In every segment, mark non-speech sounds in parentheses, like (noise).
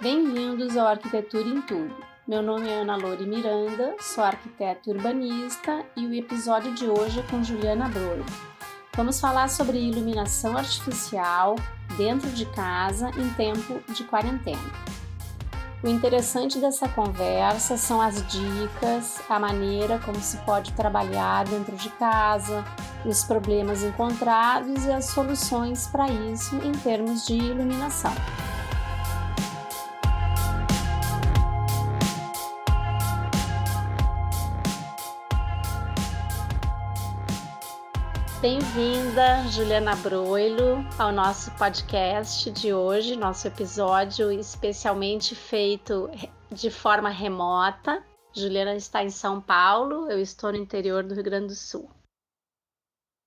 Bem-vindos ao Arquitetura em Tudo. Meu nome é Ana Lore Miranda, sou arquiteta urbanista e o episódio de hoje é com Juliana Brolo. Vamos falar sobre iluminação artificial dentro de casa em tempo de quarentena. O interessante dessa conversa são as dicas, a maneira como se pode trabalhar dentro de casa, os problemas encontrados e as soluções para isso em termos de iluminação. Bem-vinda, Juliana Broilo, ao nosso podcast de hoje, nosso episódio especialmente feito de forma remota. Juliana está em São Paulo, eu estou no interior do Rio Grande do Sul.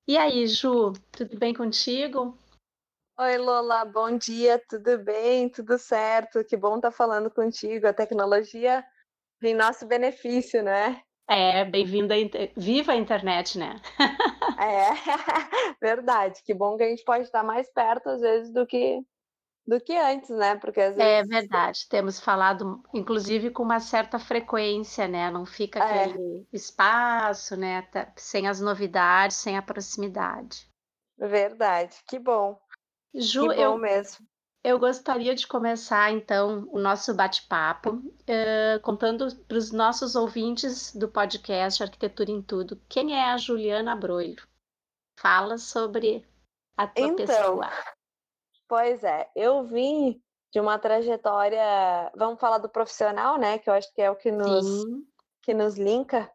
E aí, Ju, tudo bem contigo? Oi, Lola, bom dia, tudo bem? Tudo certo? Que bom estar falando contigo. A tecnologia em nosso benefício, né? É, bem-vinda, viva a internet, né? é, (laughs) verdade. Que bom que a gente pode estar mais perto, às vezes, do que do que antes, né? Porque às é vezes... É verdade. Temos falado, inclusive, com uma certa frequência, né? Não fica é. aquele é. espaço, né? Sem as novidades, sem a proximidade. Verdade. Que bom. Ju, que bom eu, mesmo. Eu gostaria de começar, então, o nosso bate-papo uh, contando para os nossos ouvintes do podcast Arquitetura em Tudo quem é a Juliana Broilo. Fala sobre a tua então, pessoa. Pois é, eu vim de uma trajetória, vamos falar do profissional, né? Que eu acho que é o que nos, que nos linka.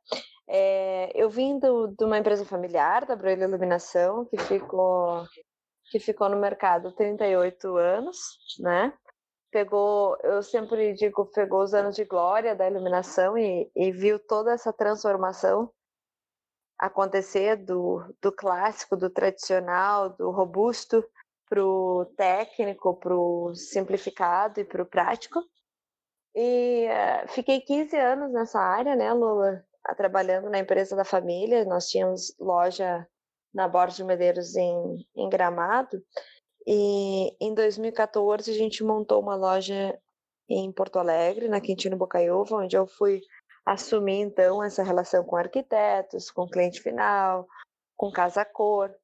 É, eu vim do, de uma empresa familiar, da Broilo Iluminação, que ficou que ficou no mercado 38 anos, né? Pegou, eu sempre digo, pegou os anos de glória da iluminação e, e viu toda essa transformação acontecer do, do clássico, do tradicional, do robusto para o técnico, para o simplificado e para o prático. E uh, fiquei 15 anos nessa área, né, Lula? Trabalhando na empresa da família. Nós tínhamos loja na Borges de Medeiros em, em Gramado. E em 2014 a gente montou uma loja em Porto Alegre, na Quintino Bocaiúva, onde eu fui assumir então essa relação com arquitetos, com cliente final, com casa cor.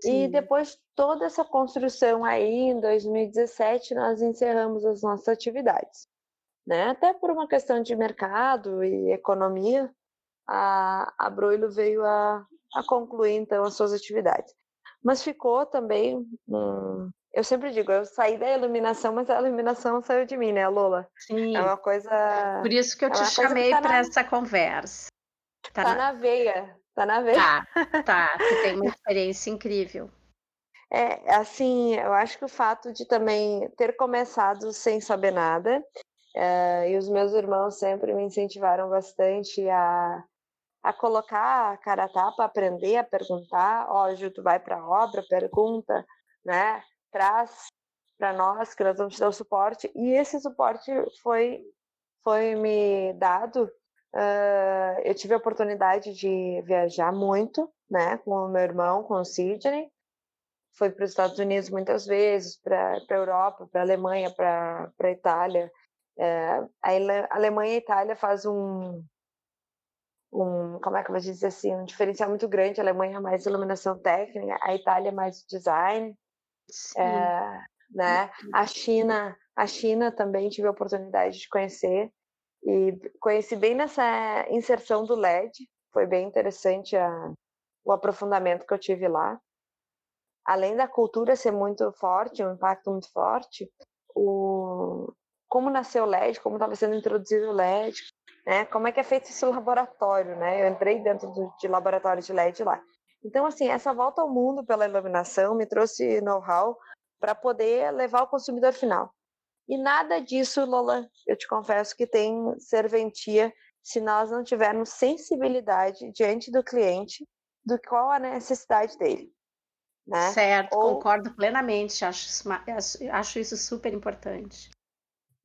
Sim. E depois toda essa construção aí em 2017 nós encerramos as nossas atividades, né? Até por uma questão de mercado e economia, a, a Broilo veio a, a concluir então as suas atividades. Mas ficou também, hum, eu sempre digo, eu saí da iluminação, mas a iluminação saiu de mim, né, Lola? Sim. É uma coisa. Por isso que eu é te chamei tá para na... essa conversa. Tá, tá na... na veia, tá na veia. Tá, (laughs) tá. Você tem uma experiência incrível. É, assim, eu acho que o fato de também ter começado sem saber nada, é, e os meus irmãos sempre me incentivaram bastante a, a colocar a cara a tapa, aprender a perguntar, ó, tu vai para a obra, pergunta, né? Traz para nós que nós vamos te dar o suporte. E esse suporte foi foi me dado. Uh, eu tive a oportunidade de viajar muito, né, com o meu irmão, com o Sidney. Foi para os Estados Unidos muitas vezes, para a Europa, para a Alemanha, para a Itália. Uh, a Alemanha e a Itália faz um, um, como é que eu vou dizer assim, um diferencial muito grande. A Alemanha é mais iluminação técnica, a Itália é mais design, é, né? A China, a China também tive a oportunidade de conhecer e conheci bem nessa inserção do LED. Foi bem interessante a, o aprofundamento que eu tive lá. Além da cultura ser muito forte, um impacto muito forte, o, como nasceu o LED, como estava sendo introduzido o LED, né? Como é que é feito esse laboratório, né? Eu entrei dentro do, de laboratório de LED lá. Então, assim, essa volta ao mundo pela iluminação me trouxe know-how para poder levar ao consumidor final. E nada disso, Lola, eu te confesso que tem serventia se nós não tivermos sensibilidade diante do cliente do qual a necessidade dele. Né? Certo, Ou... concordo plenamente, acho, acho isso super importante.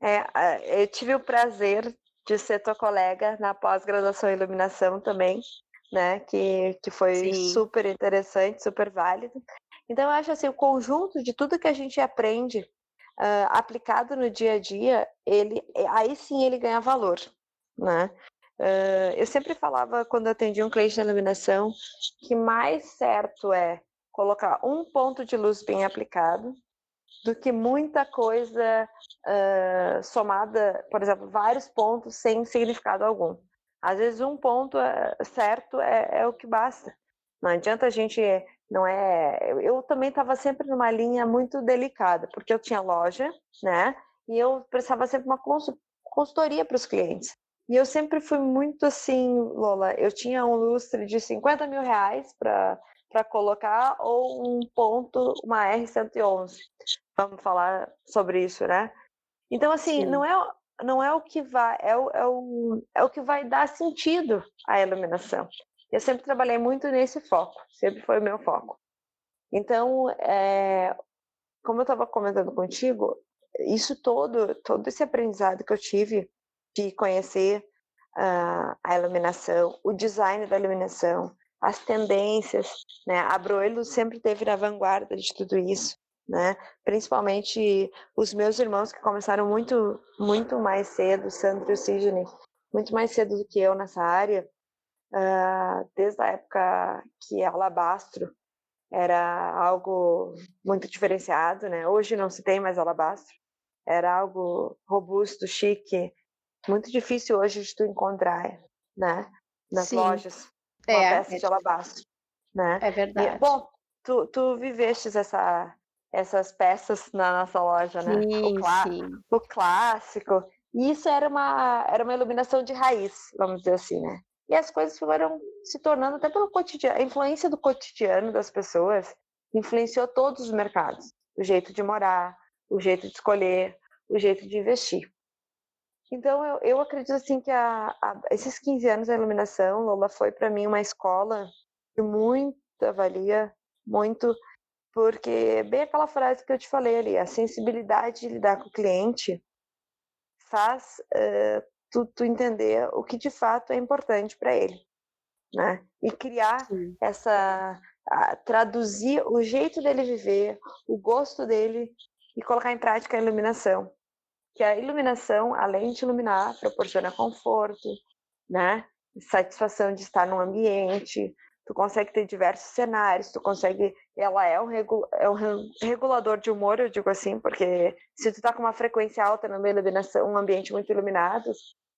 É, eu tive o prazer de ser tua colega na pós-graduação em iluminação também, né? Que, que foi Sim. super interessante, super válido. Então, eu acho assim, o conjunto de tudo que a gente aprende uh, aplicado no dia a dia, ele, aí sim ele ganha valor, né? Uh, eu sempre falava quando atendia um cliente na iluminação que mais certo é colocar um ponto de luz bem aplicado do que muita coisa uh, somada, por exemplo, vários pontos sem significado algum. Às vezes um ponto é, certo é, é o que basta. Não adianta a gente, não é. Eu também estava sempre numa linha muito delicada, porque eu tinha loja, né? E eu precisava sempre uma consultoria para os clientes. E eu sempre fui muito assim, Lola. Eu tinha um lustre de 50 mil reais para para colocar ou um ponto, uma R111. Vamos falar sobre isso, né? Então, assim, não é, não é o que vai, é o, é, o, é o que vai dar sentido à iluminação. Eu sempre trabalhei muito nesse foco, sempre foi o meu foco. Então, é, como eu estava comentando contigo, isso todo, todo esse aprendizado que eu tive de conhecer uh, a iluminação, o design da iluminação, as tendências, né? A Broilo sempre teve na vanguarda de tudo isso, né? Principalmente os meus irmãos que começaram muito, muito mais cedo, Sandro e o Sidney, muito mais cedo do que eu nessa área, uh, desde a época que alabastro era algo muito diferenciado, né? Hoje não se tem mais alabastro, era algo robusto, chique, muito difícil hoje de tu encontrar, né? Nas Sim. lojas, uma é, peça é. de alabastro, né? É verdade. E, bom, tu, tu vivestes essa, essas peças na nossa loja, né? Sim, o, clá sim. o clássico. E isso era uma, era uma iluminação de raiz, vamos dizer assim, né? E as coisas foram se tornando até pelo cotidiano, a influência do cotidiano das pessoas influenciou todos os mercados, o jeito de morar, o jeito de escolher, o jeito de investir. Então, eu, eu acredito assim que a, a, esses 15 anos da iluminação, Lola, foi para mim uma escola de muita valia, muito, porque bem aquela frase que eu te falei ali, a sensibilidade de lidar com o cliente faz uh, tu, tu, entender o que de fato é importante para ele, né? E criar Sim. essa, a, traduzir o jeito dele viver, o gosto dele e colocar em prática a iluminação que a iluminação, além de iluminar, proporciona conforto, né? Satisfação de estar num ambiente, tu consegue ter diversos cenários, tu consegue, ela é um, regu, é um regulador de humor, eu digo assim, porque se tu tá com uma frequência alta numa iluminação, um ambiente muito iluminado,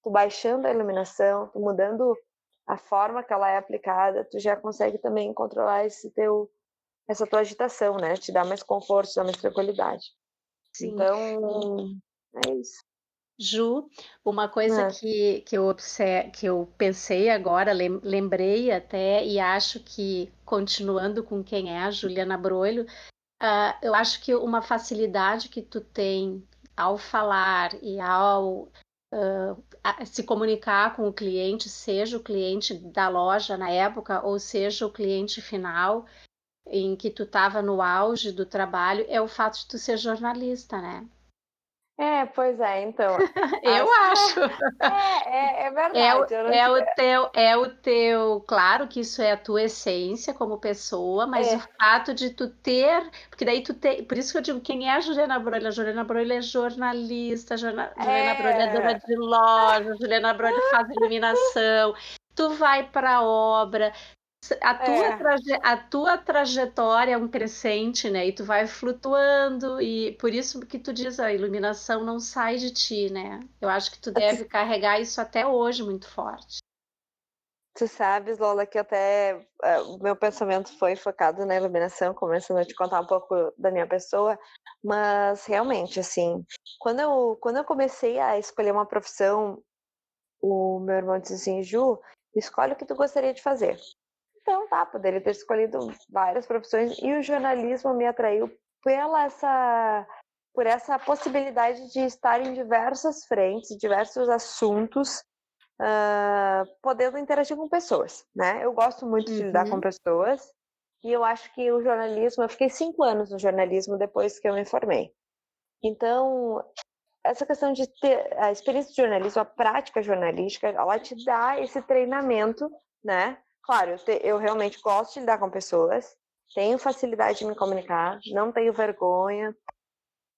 tu baixando a iluminação, tu mudando a forma que ela é aplicada, tu já consegue também controlar esse teu essa tua agitação, né? Te dá mais conforto, te dá mais tranquilidade. Sim. Então, é isso. Ju, uma coisa é. que, que, eu observe, que eu pensei agora, lembrei até, e acho que, continuando com quem é a Juliana Broilo, uh, eu acho que uma facilidade que tu tem ao falar e ao uh, se comunicar com o cliente, seja o cliente da loja na época, ou seja o cliente final, em que tu estava no auge do trabalho, é o fato de tu ser jornalista, né? É, pois é, então. (laughs) eu acho. É, é, é verdade. É o, é o, teu, é o teu. Claro que isso é a tua essência como pessoa, mas é. o fato de tu ter. Porque daí tu tem. Por isso que eu digo, quem é a Juliana Broilha? A Juliana Broilha é jornalista, Juliana, é. Juliana Broilha é dona de loja, Juliana Broilha faz iluminação. Tu vai para obra, a tua, é. traje, a tua trajetória é um crescente, né? E tu vai flutuando, e por isso que tu diz a iluminação não sai de ti, né? Eu acho que tu deve carregar isso até hoje muito forte. Tu sabes, Lola, que até uh, o meu pensamento foi focado na iluminação, começando a te contar um pouco da minha pessoa, mas realmente, assim, quando eu, quando eu comecei a escolher uma profissão, o meu irmão disse assim, Ju, escolhe o que tu gostaria de fazer. Então, tá, poderia ter escolhido várias profissões e o jornalismo me atraiu pela essa por essa possibilidade de estar em diversas frentes, diversos assuntos, uh, podendo interagir com pessoas, né? Eu gosto muito de lidar com uhum. pessoas e eu acho que o jornalismo, eu fiquei cinco anos no jornalismo depois que eu me formei. Então, essa questão de ter a experiência de jornalismo, a prática jornalística, ela te dá esse treinamento, né? Claro, eu, te, eu realmente gosto de lidar com pessoas, tenho facilidade de me comunicar, não tenho vergonha.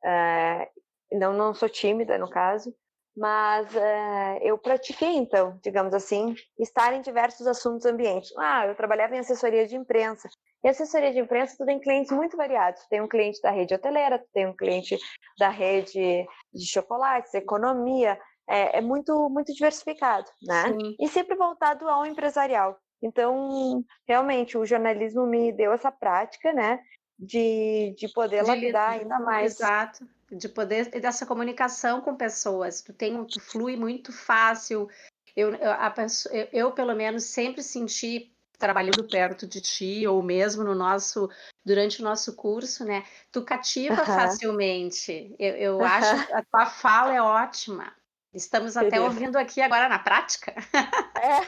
É, não, não sou tímida no caso, mas é, eu pratiquei então, digamos assim, estar em diversos assuntos ambientes. Ah, eu trabalhava em assessoria de imprensa. E assessoria de imprensa, tu tem clientes muito variados. Tu tem um cliente da rede hoteleira, tu tem um cliente da rede de chocolates, economia. É, é muito, muito diversificado, né? Sim. E sempre voltado ao empresarial. Então, realmente, o jornalismo me deu essa prática, né? De, de poder de, lapidar ainda mais. Exato. De poder, dessa comunicação com pessoas. Tu, tem, tu flui muito fácil. Eu, a, eu, eu, pelo menos, sempre senti trabalhando perto de ti ou mesmo no nosso durante o nosso curso, né? Tu cativa uhum. facilmente. Eu, eu uhum. acho que a tua fala é ótima. Estamos até ouvindo aqui agora na prática. (laughs) É.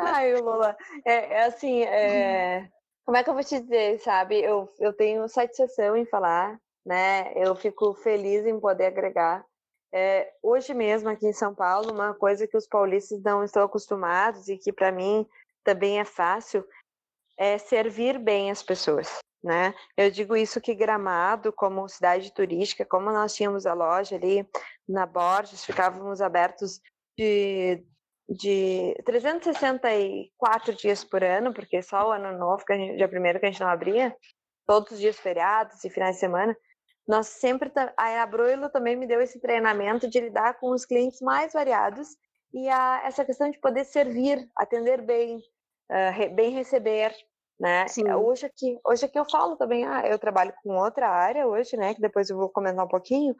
Ai, Lula, é, é assim, é... como é que eu vou te dizer, sabe? Eu, eu tenho satisfação em falar, né? Eu fico feliz em poder agregar. É, hoje mesmo aqui em São Paulo, uma coisa que os paulistas não estão acostumados e que para mim também é fácil é servir bem as pessoas, né? Eu digo isso que Gramado, como cidade turística, como nós tínhamos a loja ali na Borges, ficávamos abertos de, de 364 dias por ano, porque só o ano novo, que a gente, dia primeiro que a gente não abria, todos os dias feriados e finais de semana, nós sempre a Abroilo também me deu esse treinamento de lidar com os clientes mais variados e a, essa questão de poder servir, atender bem, uh, bem receber, né? Sim. Hoje aqui, hoje aqui eu falo também, ah, eu trabalho com outra área hoje, né? Que depois eu vou comentar um pouquinho,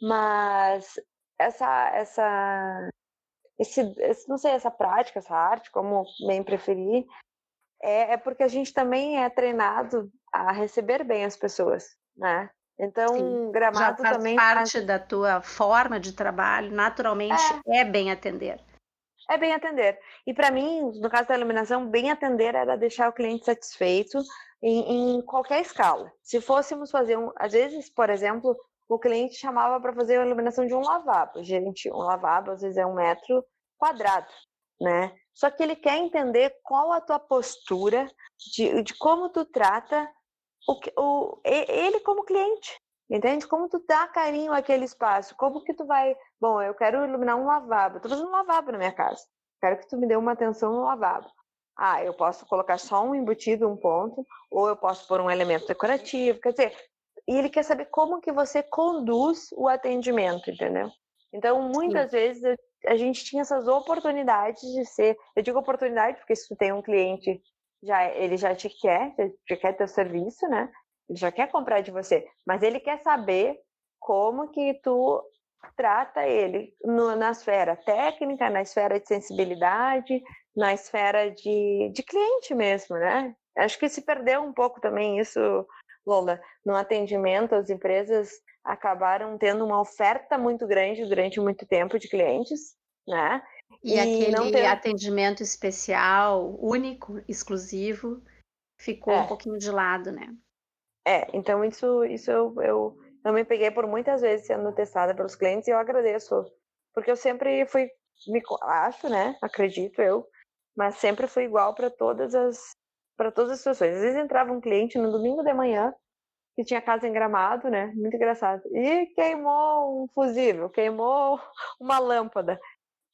mas essa, essa, esse, esse não sei, essa prática, essa arte, como bem preferir, é, é porque a gente também é treinado a receber bem as pessoas, né? Então, Sim. gramado Já faz também parte faz... da tua forma de trabalho, naturalmente é, é bem atender é bem atender. E para mim, no caso da iluminação, bem atender era deixar o cliente satisfeito em, em qualquer escala. Se fôssemos fazer um, às vezes, por exemplo, o cliente chamava para fazer a iluminação de um lavabo. Gente, um lavabo às vezes é um metro quadrado, né? Só que ele quer entender qual a tua postura de, de como tu trata o, o, ele como cliente. Entende? Como tu dá carinho àquele espaço? Como que tu vai... Bom, eu quero iluminar um lavabo. Estou fazendo um lavabo na minha casa. Quero que tu me dê uma atenção no lavabo. Ah, eu posso colocar só um embutido, um ponto, ou eu posso pôr um elemento decorativo. Quer dizer, e ele quer saber como que você conduz o atendimento, entendeu? Então, muitas Sim. vezes a gente tinha essas oportunidades de ser. Eu digo oportunidade porque se tu tem um cliente, já ele já te quer, já quer teu serviço, né? Ele já quer comprar de você, mas ele quer saber como que tu trata ele no, na esfera técnica, na esfera de sensibilidade, na esfera de, de cliente mesmo, né? Acho que se perdeu um pouco também isso, Lola. No atendimento, as empresas acabaram tendo uma oferta muito grande durante muito tempo de clientes, né? E, e aquele tem... atendimento especial, único, exclusivo, ficou é. um pouquinho de lado, né? É, então isso, isso eu, eu, eu me peguei por muitas vezes sendo testada pelos clientes e eu agradeço, porque eu sempre fui, me, acho, né, acredito eu, mas sempre fui igual para todas as para todas as situações. Às vezes entrava um cliente no domingo de manhã que tinha casa em Gramado, né, muito engraçado, e queimou um fusível, queimou (laughs) uma lâmpada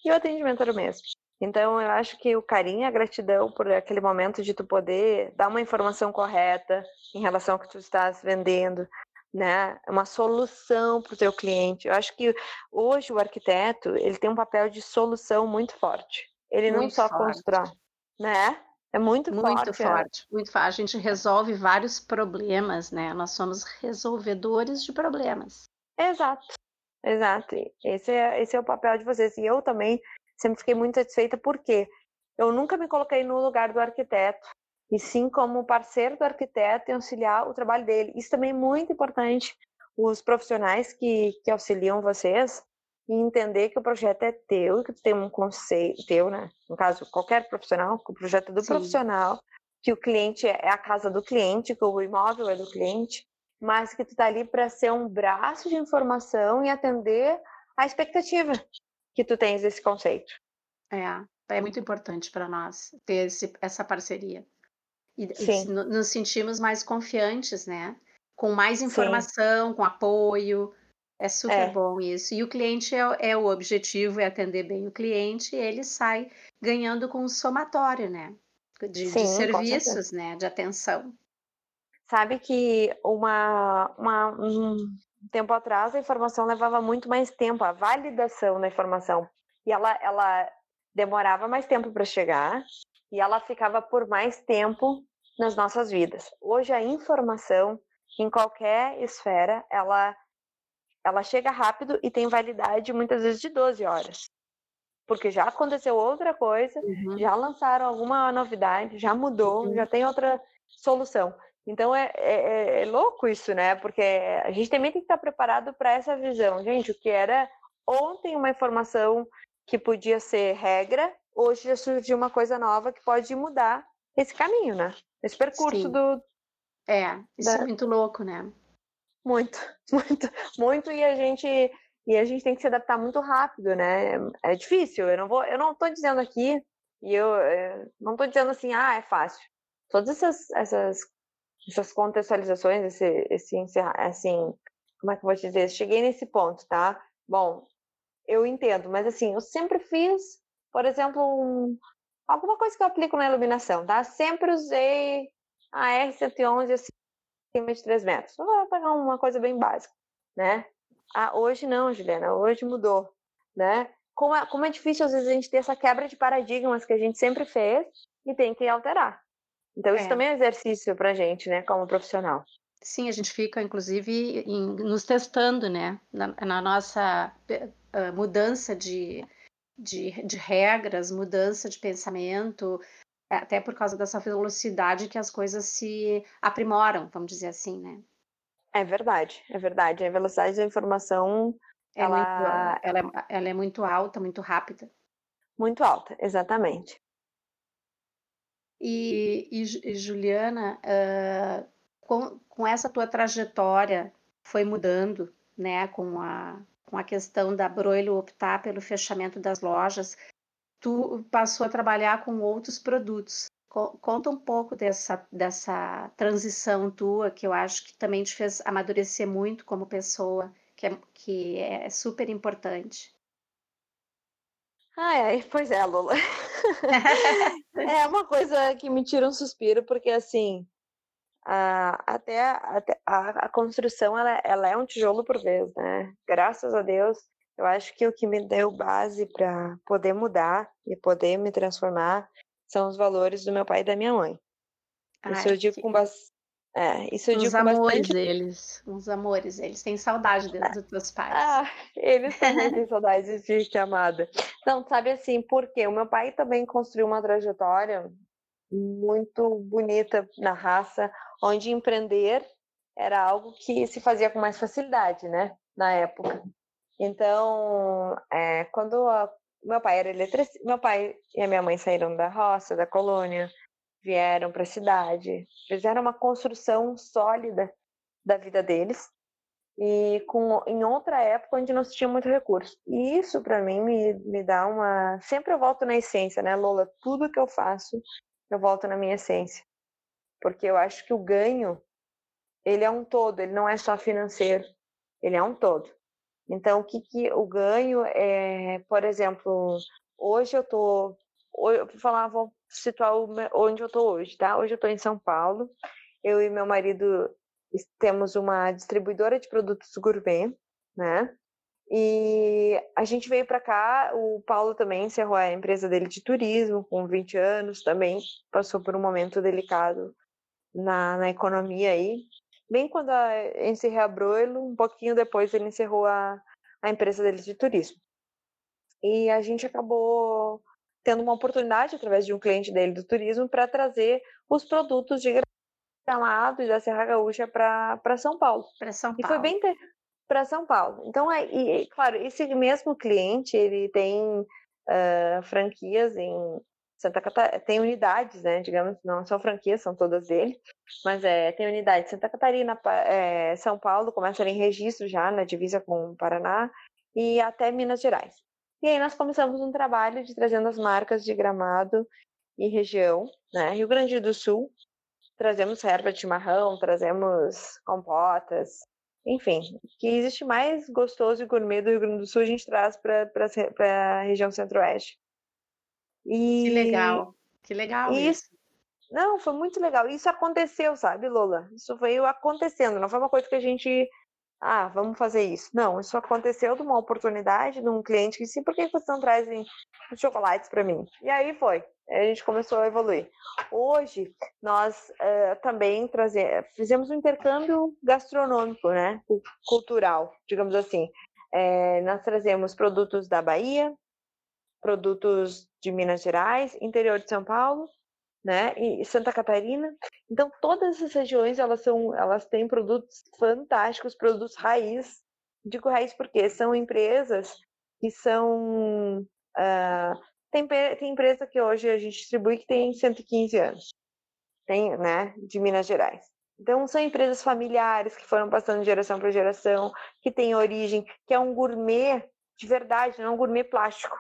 e o atendimento era o mesmo. Então, eu acho que o carinho e a gratidão por aquele momento de tu poder dar uma informação correta em relação ao que tu estás vendendo, né? Uma solução para o teu cliente. Eu acho que hoje o arquiteto ele tem um papel de solução muito forte. Ele muito não só forte. constrói, né? É muito, muito forte. Muito forte, é. muito forte. A gente resolve vários problemas, né? Nós somos resolvedores de problemas. Exato, exato. Esse é, esse é o papel de vocês. E eu também sempre fiquei muito satisfeita porque eu nunca me coloquei no lugar do arquiteto, e sim como parceiro do arquiteto e auxiliar o trabalho dele. Isso também é muito importante, os profissionais que, que auxiliam vocês, e entender que o projeto é teu, que tu tem um conceito teu, né? No caso, qualquer profissional, que o projeto é do sim. profissional, que o cliente é, é a casa do cliente, que o imóvel é do cliente, mas que tu tá ali para ser um braço de informação e atender a expectativa que tu tens esse conceito. É, é muito importante para nós ter esse, essa parceria. E, e, nos sentimos mais confiantes, né? Com mais informação, Sim. com apoio, É super é. bom isso. E o cliente é, é, o objetivo, é atender bem o cliente, e ele sai ganhando com o somatório, né? De, Sim, de serviços, né? De atenção. Sabe que uma, uma, um tempo atrás a informação levava muito mais tempo, a validação da informação. E ela, ela demorava mais tempo para chegar e ela ficava por mais tempo nas nossas vidas. Hoje a informação em qualquer esfera, ela ela chega rápido e tem validade muitas vezes de 12 horas. Porque já aconteceu outra coisa, uhum. já lançaram alguma novidade, já mudou, uhum. já tem outra solução. Então é, é, é, é, louco isso, né? Porque a gente também tem que estar preparado para essa visão. Gente, o que era ontem uma informação que podia ser regra, hoje já surgiu uma coisa nova que pode mudar esse caminho, né? Esse percurso Sim. do. É, isso da... é muito louco, né? Muito, (laughs) muito, muito, e a gente e a gente tem que se adaptar muito rápido, né? É difícil. Eu não vou, eu não estou dizendo aqui e eu, eu eh, não estou dizendo assim, ah, é fácil. Todas essas essas essas contextualizações, esse esse assim, como é que eu vou te dizer? Cheguei nesse ponto, tá? Bom, eu entendo, mas assim, eu sempre fiz, por exemplo, um, alguma coisa que eu aplico na iluminação, tá? Sempre usei a R111 assim, acima de 3 metros. Vou pegar uma coisa bem básica, né? Ah, hoje não, Juliana, hoje mudou, né? Como é, como é difícil às vezes a gente ter essa quebra de paradigmas que a gente sempre fez e tem que alterar. Então isso é. também é um exercício para a gente, né, como profissional. Sim, a gente fica, inclusive, em, nos testando, né, na, na nossa uh, mudança de, de, de, regras, mudança de pensamento, até por causa dessa velocidade que as coisas se aprimoram, vamos dizer assim, né? É verdade, é verdade. A velocidade da informação é ela... Muito, ela, é, ela é muito alta, muito rápida. Muito alta, exatamente. E, e, e Juliana, uh, com, com essa tua trajetória, foi mudando, né, com a, com a questão da Broilo optar pelo fechamento das lojas, tu passou a trabalhar com outros produtos. Conta um pouco dessa, dessa transição tua, que eu acho que também te fez amadurecer muito como pessoa, que é, que é super importante. Ai, ai, pois é, Lula. (laughs) (laughs) é uma coisa que me tira um suspiro, porque assim, até, até a, a, construção ela, ela é um tijolo por vez, né? Graças a Deus, eu acho que o que me deu base para poder mudar e poder me transformar são os valores do meu pai e da minha mãe. Ai, isso eu digo que... com bastante. É, isso eu uns digo amores bastante... eles, uns amores, eles têm saudade deles, dos teus pais. Ah, eles também têm (laughs) saudade de te amada. Não, sabe assim, porque o meu pai também construiu uma trajetória muito bonita na raça, onde empreender era algo que se fazia com mais facilidade, né, na época. Então, é, quando a, meu pai era eletricista, meu pai e a minha mãe saíram da roça, da colônia, vieram para a cidade, fizeram uma construção sólida da vida deles e com em outra época onde não se tinha muito recurso. E isso para mim me, me dá uma, sempre eu volto na essência, né, Lola? Tudo que eu faço, eu volto na minha essência. Porque eu acho que o ganho ele é um todo, ele não é só financeiro, ele é um todo. Então, o que, que o ganho é, por exemplo, hoje eu tô, eu vou falar, vou situar onde eu estou hoje, tá? Hoje eu estou em São Paulo. Eu e meu marido temos uma distribuidora de produtos gourmet, né? E a gente veio para cá, o Paulo também encerrou a empresa dele de turismo com 20 anos, também passou por um momento delicado na, na economia aí bem quando a Broilo, um pouquinho depois ele encerrou a, a empresa dele de turismo. E a gente acabou tendo uma oportunidade, através de um cliente dele do turismo, para trazer os produtos de Gramado e da Serra Gaúcha para São Paulo. Para São Paulo. E foi bem para São Paulo. Então, é, e, claro, esse mesmo cliente, ele tem uh, franquias em Santa Catarina, tem unidades, né, digamos, não são franquias, são todas dele, mas é, tem unidade Santa Catarina, é, São Paulo, começa em registro já na divisa com o Paraná e até Minas Gerais. E aí nós começamos um trabalho de trazendo as marcas de Gramado e região, né, Rio Grande do Sul, trazemos erva de chimarrão, trazemos compotas, enfim, que existe mais gostoso e gourmet do Rio Grande do Sul, a gente traz para a região centro-oeste. E... Que legal, que legal isso. isso. Não, foi muito legal. Isso aconteceu, sabe, Lola? Isso veio acontecendo, não foi uma coisa que a gente ah, vamos fazer isso. Não, isso aconteceu de uma oportunidade de um cliente que sim, por que vocês não trazem chocolates para mim? E aí foi, a gente começou a evoluir. Hoje, nós uh, também trazer, fizemos um intercâmbio gastronômico, né, cultural, digamos assim. É, nós trazemos produtos da Bahia, produtos de Minas Gerais, interior de São Paulo, né? E Santa Catarina. Então todas essas regiões elas são, elas têm produtos fantásticos, produtos raiz. Digo raiz porque são empresas que são uh, tem, tem empresa que hoje a gente distribui que tem 115 anos, tem, né? De Minas Gerais. Então são empresas familiares que foram passando de geração para geração, que têm origem, que é um gourmet de verdade, não é um gourmet plástico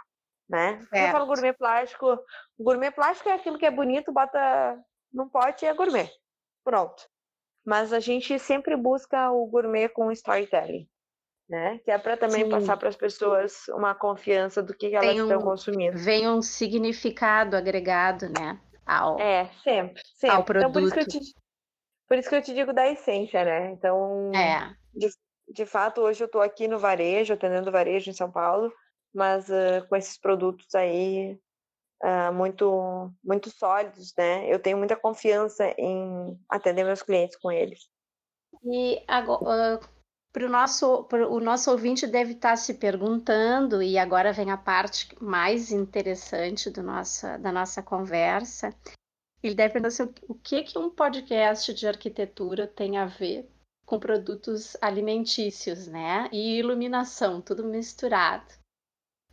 né? Quando eu falo gourmet plástico, gourmet plástico é aquilo que é bonito, bota num pote e é gourmet. Pronto. Mas a gente sempre busca o gourmet com storytelling, né? Que é para também Sim. passar para as pessoas uma confiança do que, que elas um, estão consumindo. Vem um significado agregado, né? Ao, é, sempre, sempre. Ao produto. Então, por, isso que eu te, por isso que eu te digo da essência, né? Então, é. de, de fato, hoje eu estou aqui no varejo, atendendo varejo em São Paulo, mas uh, com esses produtos aí uh, muito muito sólidos, né? Eu tenho muita confiança em atender meus clientes com eles. E agora, uh, para o nosso, pro, o nosso ouvinte deve estar se perguntando, e agora vem a parte mais interessante do da nossa conversa. Ele deve perguntar assim, o que, que um podcast de arquitetura tem a ver com produtos alimentícios, né? E iluminação, tudo misturado.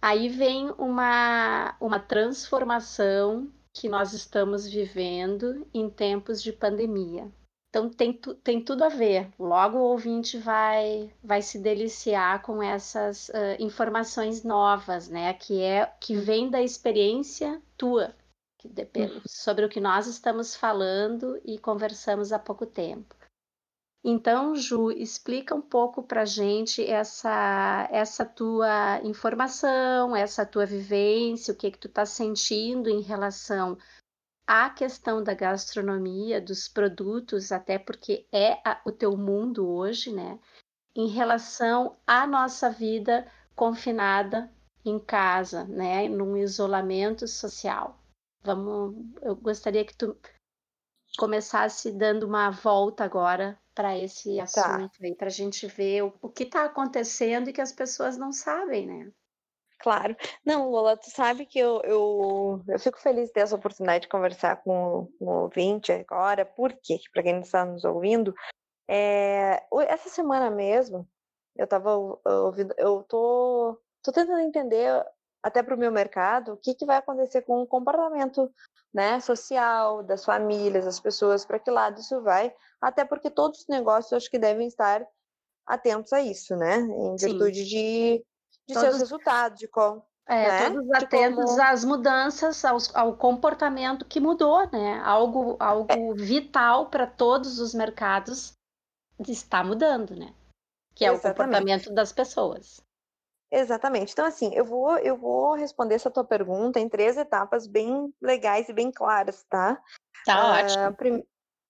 Aí vem uma, uma transformação que nós estamos vivendo em tempos de pandemia. Então tem, tu, tem tudo a ver. Logo o ouvinte vai, vai se deliciar com essas uh, informações novas, né? Que é que vem da experiência tua, que depende, sobre o que nós estamos falando e conversamos há pouco tempo. Então, Ju, explica um pouco para gente essa essa tua informação, essa tua vivência, o que que tu está sentindo em relação à questão da gastronomia, dos produtos, até porque é a, o teu mundo hoje, né? Em relação à nossa vida confinada em casa, né? Num isolamento social. Vamos, eu gostaria que tu começasse dando uma volta agora para esse tá. assunto tá. aí, para a gente ver o, o que está acontecendo e que as pessoas não sabem, né? Claro. Não, Lola, tu sabe que eu, eu, eu fico feliz de ter essa oportunidade de conversar com, com o ouvinte agora, porque, para quem está nos ouvindo, é, essa semana mesmo, eu estava ouvindo, eu tô, tô tentando entender até para o meu mercado o que, que vai acontecer com o comportamento né, social, das famílias, das pessoas, para que lado isso vai, até porque todos os negócios acho que devem estar atentos a isso, né, em virtude Sim. de, de todos, seus resultados, de como... É, né? todos atentos como... às mudanças, aos, ao comportamento que mudou, né? Algo, algo é. vital para todos os mercados está mudando, né? Que é Exatamente. o comportamento das pessoas. Exatamente. Então, assim, eu vou, eu vou responder essa tua pergunta em três etapas bem legais e bem claras, tá? Tá uh, ótimo.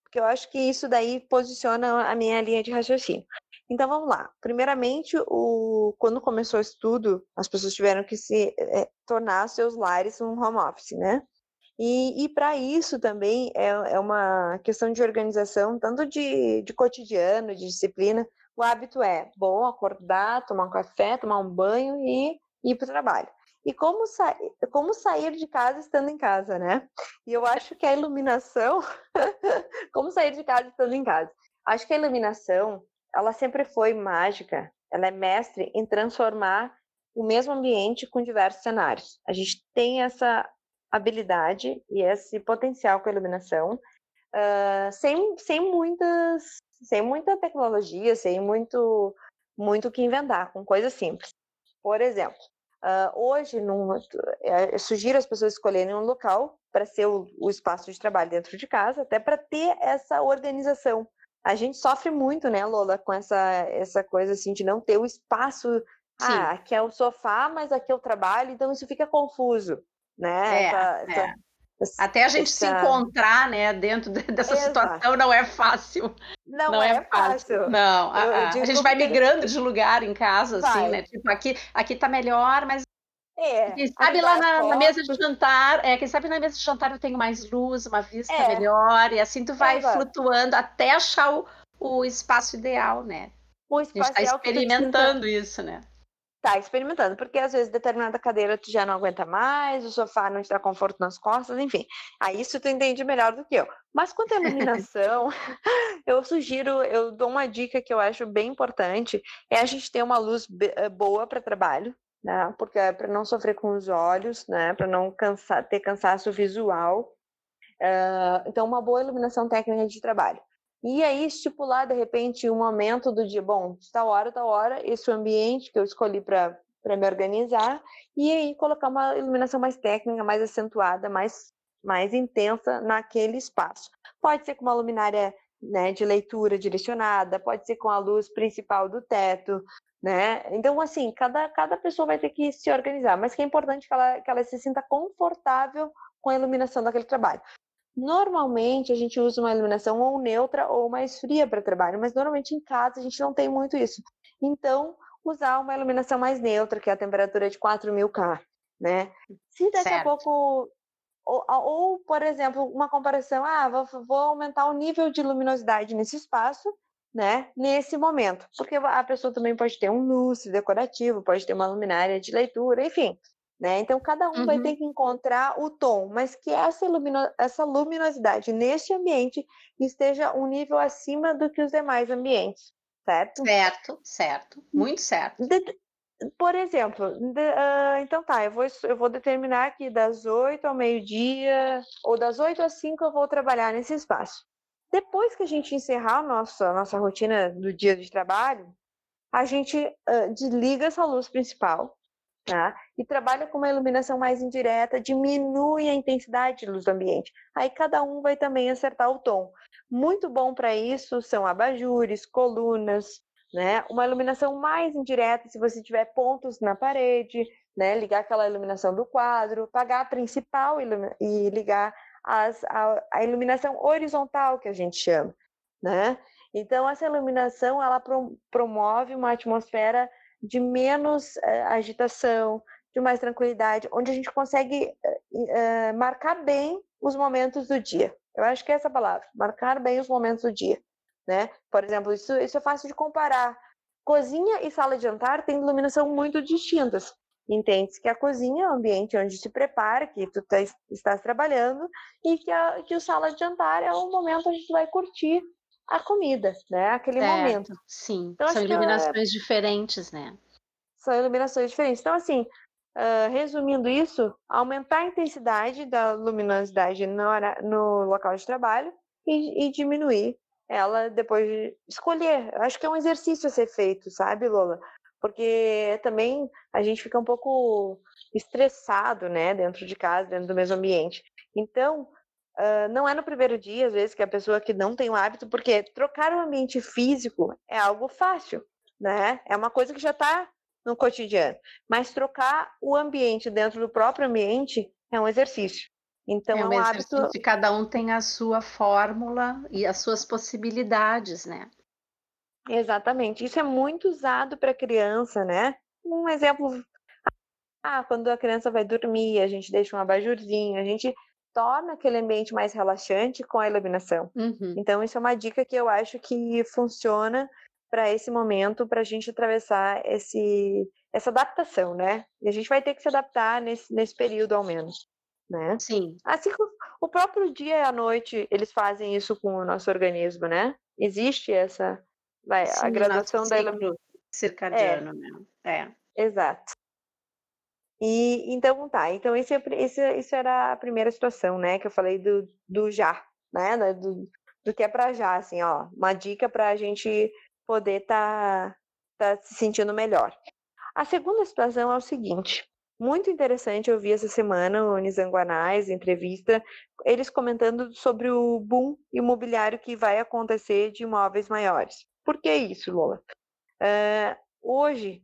Porque eu acho que isso daí posiciona a minha linha de raciocínio. Então, vamos lá. Primeiramente, o, quando começou o estudo, as pessoas tiveram que se é, tornar seus lares um home office, né? E, e para isso também é, é uma questão de organização, tanto de, de cotidiano, de disciplina, o hábito é bom acordar, tomar um café, tomar um banho e ir para o trabalho. E como, sa como sair de casa estando em casa, né? E eu acho que a iluminação, (laughs) como sair de casa estando em casa? Acho que a iluminação, ela sempre foi mágica, ela é mestre em transformar o mesmo ambiente com diversos cenários. A gente tem essa habilidade e esse potencial com a iluminação, uh, sem, sem muitas sem muita tecnologia, sem muito muito que inventar, com coisas simples. Por exemplo, uh, hoje num, é, sugiro as pessoas escolherem um local para ser o, o, espaço de trabalho dentro de casa, até para ter essa organização, a gente sofre muito, né, Lola, com essa, essa coisa assim de não ter o espaço. Sim. Ah, aqui é o sofá, mas aqui é o trabalho, então isso fica confuso, né? É, essa, é. Essa, Até a gente se encontrar, né, dentro dessa Exato. situação não é fácil. Não, não é, é, fácil. Não, a, a, a, gente vai migrando de lugar em casa, assim, vai. assim, né? Tipo, aqui, aqui tá melhor, mas é, quem sabe lá na, na, mesa de jantar, é, quem sabe na mesa de jantar eu tenho mais luz, uma vista é. melhor, e assim tu vai flutuando até achar o, o espaço ideal, né? O espaço a gente tá experimentando isso, né? Tá experimentando, porque às vezes determinada cadeira tu já não aguenta mais, o sofá não te dá conforto nas costas, enfim. Aí isso tu entende melhor do que eu. Mas quanto à iluminação, (laughs) eu sugiro, eu dou uma dica que eu acho bem importante, é a gente ter uma luz eh, boa para trabalho, né? Porque é para não sofrer com os olhos, né? Para não cansar, ter cansaço visual. Uh, então, uma boa iluminação técnica de trabalho. E aí, estipular, de repente, um momento do dia, bom, está hora, está hora, esse ambiente que eu escolhi para me organizar, e aí colocar uma iluminação mais técnica, mais acentuada, mais, mais intensa naquele espaço. Pode ser com uma luminária né, de leitura direcionada, pode ser com a luz principal do teto, né? Então, assim, cada, cada pessoa vai ter que se organizar, mas que é importante que ela, que ela se sinta confortável com a iluminação daquele trabalho. Normalmente a gente usa uma iluminação ou neutra ou mais fria para trabalho, mas normalmente em casa a gente não tem muito isso. Então, usar uma iluminação mais neutra, que é a temperatura de 4000 K, né? Se daqui certo. a pouco ou, ou, por exemplo, uma comparação, ah, vou, vou aumentar o nível de luminosidade nesse espaço, né, nesse momento. Porque a pessoa também pode ter um lustre decorativo, pode ter uma luminária de leitura, enfim. Né? Então, cada um uhum. vai ter que encontrar o tom, mas que essa, lumino essa luminosidade neste ambiente esteja um nível acima do que os demais ambientes, certo? Certo, certo, muito certo. De por exemplo, de, uh, então tá, eu vou, eu vou determinar que das 8 ao meio-dia, ou das 8 às 5 eu vou trabalhar nesse espaço. Depois que a gente encerrar a nossa, a nossa rotina do dia de trabalho, a gente uh, desliga essa luz principal tá? e trabalha com uma iluminação mais indireta, diminui a intensidade de luz do ambiente. Aí cada um vai também acertar o tom. Muito bom para isso são abajures, colunas, né? Uma iluminação mais indireta, se você tiver pontos na parede, né? Ligar aquela iluminação do quadro, apagar a principal e ligar as, a, a, iluminação horizontal que a gente chama, né? Então essa iluminação ela pro, promove uma atmosfera de menos uh, agitação, de mais tranquilidade, onde a gente consegue uh, uh, marcar bem os momentos do dia. Eu acho que é essa palavra, marcar bem os momentos do dia, né? Por exemplo, isso, isso é fácil de comparar. Cozinha e sala de jantar têm iluminação muito distintas. Entende-se que a cozinha é o ambiente onde se prepara, que tu tá, estás trabalhando, e que, a, que o sala de jantar é o momento onde tu vai curtir a comida, né? Aquele certo, momento. Sim, então, são iluminações é... diferentes, né? São iluminações diferentes. Então, assim, uh, resumindo isso, aumentar a intensidade da luminosidade no, no local de trabalho e, e diminuir ela depois de escolher. Eu acho que é um exercício a ser feito, sabe, Lola? Porque também a gente fica um pouco estressado, né, dentro de casa, dentro do mesmo ambiente. Então, uh, não é no primeiro dia, às vezes, que a pessoa que não tem o hábito, porque trocar o ambiente físico é algo fácil, né? É uma coisa que já está no cotidiano. Mas trocar o ambiente dentro do próprio ambiente é um exercício. Então, é um, é um hábito. Cada um tem a sua fórmula e as suas possibilidades, né? Exatamente. Isso é muito usado para criança, né? Um exemplo. Ah, quando a criança vai dormir, a gente deixa um abajurzinho, a gente torna aquele ambiente mais relaxante com a iluminação. Uhum. Então, isso é uma dica que eu acho que funciona para esse momento, para a gente atravessar esse, essa adaptação, né? E a gente vai ter que se adaptar nesse, nesse período, ao menos. Né? Sim. Assim como o próprio dia e a noite, eles fazem isso com o nosso organismo, né? Existe essa Vai, Sim, a graduação da iluminação. Circadiano, é. né? É. Exato. E então tá, então esse, esse, isso era a primeira situação, né? Que eu falei do, do já, né? Do, do que é para já, assim, ó. Uma dica para a gente poder estar tá, tá se sentindo melhor. A segunda situação é o seguinte: muito interessante eu vi essa semana o Nizanguanais, entrevista, eles comentando sobre o boom imobiliário que vai acontecer de imóveis maiores. Por que isso, Lola? Uh, hoje,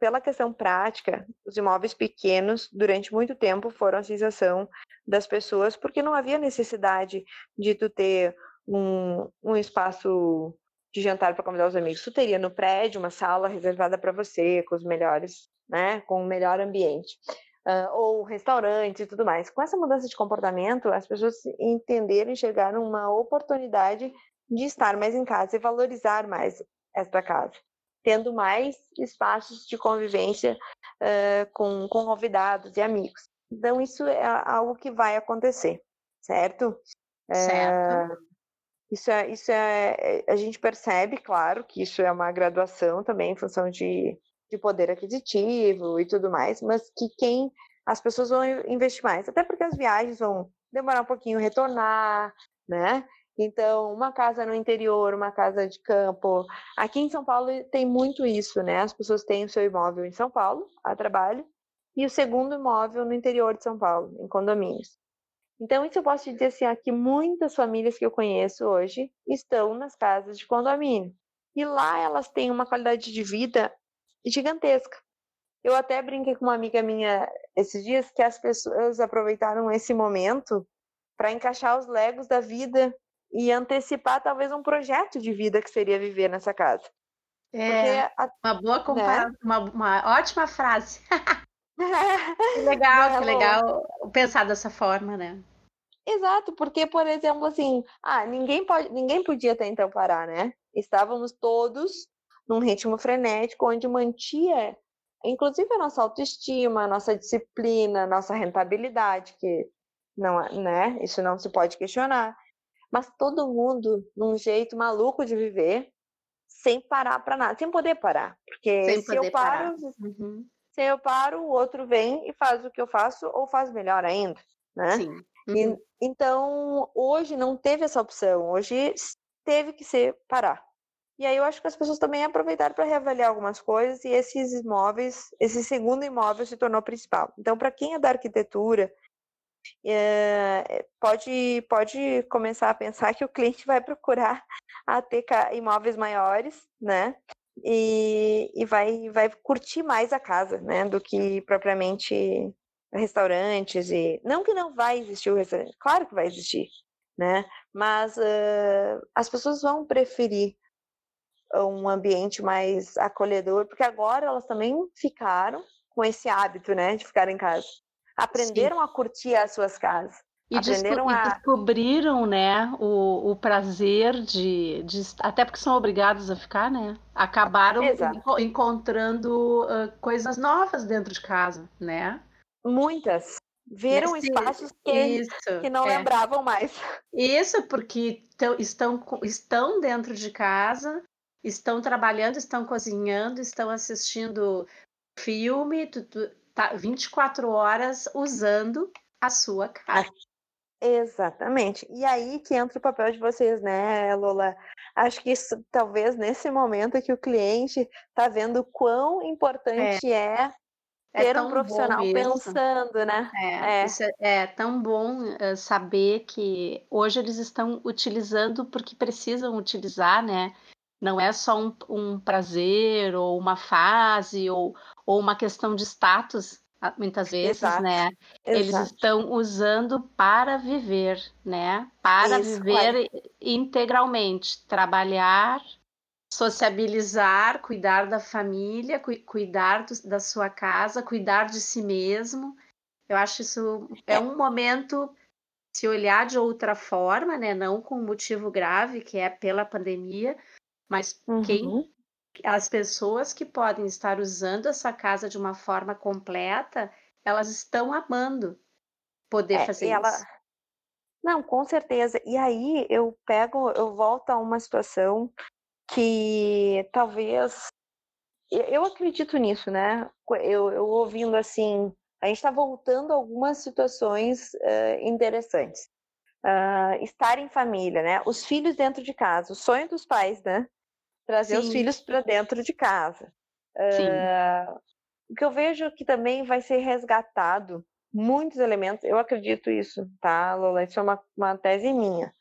pela questão prática, os imóveis pequenos, durante muito tempo, foram a sensação das pessoas, porque não havia necessidade de tu ter um, um espaço de jantar para convidar os amigos. Tu teria no prédio uma sala reservada para você, com os melhores, né, com o melhor ambiente. Uh, ou restaurante e tudo mais. Com essa mudança de comportamento, as pessoas entenderam e chegaram uma oportunidade de estar mais em casa e valorizar mais esta casa tendo mais espaços de convivência uh, com, com convidados e amigos. Então, isso é algo que vai acontecer, certo? Certo. Uh, isso é, isso é, a gente percebe, claro, que isso é uma graduação também em função de, de poder aquisitivo e tudo mais, mas que quem as pessoas vão investir mais, até porque as viagens vão demorar um pouquinho retornar, né? Então, uma casa no interior, uma casa de campo. Aqui em São Paulo tem muito isso, né? As pessoas têm o seu imóvel em São Paulo, a trabalho, e o segundo imóvel no interior de São Paulo, em condomínios. Então, isso eu posso te dizer assim, ó, que muitas famílias que eu conheço hoje estão nas casas de condomínio. E lá elas têm uma qualidade de vida gigantesca. Eu até brinquei com uma amiga minha esses dias que as pessoas aproveitaram esse momento para encaixar os legos da vida e antecipar talvez um projeto de vida que seria viver nessa casa. É, a, uma boa comparação, né? uma, uma, ótima frase. (laughs) que legal, (laughs) que legal pensar dessa forma, né? Exato, porque, por exemplo, assim, ah, ninguém, pode, ninguém podia até então parar, né? Estávamos todos num ritmo frenético, onde mantia, inclusive, a nossa autoestima, a nossa disciplina, a nossa rentabilidade, que não, né? Isso não se pode questionar mas todo mundo num jeito maluco de viver, sem parar para nada, sem poder parar. Porque sem se eu paro, uhum. se eu paro, o outro vem e faz o que eu faço ou faz melhor ainda, né? Sim. Uhum. E, então, hoje não teve essa opção, hoje teve que ser parar. E aí eu acho que as pessoas também aproveitaram para reavaliar algumas coisas e esses imóveis, esse segundo imóvel se tornou principal. Então, para quem é da arquitetura, é, pode, pode começar a pensar que o cliente vai procurar a ter imóveis maiores, né? E, e vai, vai curtir mais a casa, né? Do que propriamente restaurantes e não que não vai existir o restaurante, claro que vai existir, né? Mas uh, as pessoas vão preferir um ambiente mais acolhedor, porque agora elas também ficaram com esse hábito, né, de ficar em casa aprenderam Sim. a curtir as suas casas. E, aprenderam a... descobriram, né, o, o prazer de, de, Até porque são obrigados a ficar, né? Acabaram encontrando uh, coisas novas dentro de casa, né? Muitas. Viram Esse, espaços que, isso, que não é. lembravam mais. Isso, porque estão, estão dentro de casa, estão trabalhando, estão cozinhando, estão assistindo filme, tu, tu, tá 24 horas usando a sua casa. Exatamente. E aí que entra o papel de vocês, né, Lola? Acho que isso, talvez nesse momento que o cliente está vendo quão importante é, é, é ter é um profissional pensando, né? É, é. é, tão bom uh, saber que hoje eles estão utilizando porque precisam utilizar, né? Não é só um, um prazer ou uma fase ou, ou uma questão de status, muitas vezes, Exato. né? Exato. Eles estão usando para viver, né? Para Isso, viver integralmente, trabalhar, sociabilizar, cuidar da família, cu cuidar do, da sua casa, cuidar de si mesmo. Eu acho isso é, é um momento se olhar de outra forma, né? Não com um motivo grave que é pela pandemia, mas uhum. quem as pessoas que podem estar usando essa casa de uma forma completa, elas estão amando poder é, fazer ela... isso. Não, com certeza. E aí eu pego, eu volto a uma situação que talvez eu acredito nisso, né? Eu, eu ouvindo assim, a gente está voltando a algumas situações uh, interessantes. Uh, estar em família, né? Os filhos dentro de casa, o sonho dos pais, né? Trazer Sim. os filhos para dentro de casa. Uh, o que eu vejo que também vai ser resgatado muitos elementos, eu acredito isso, tá, Lola? Isso é uma, uma tese minha.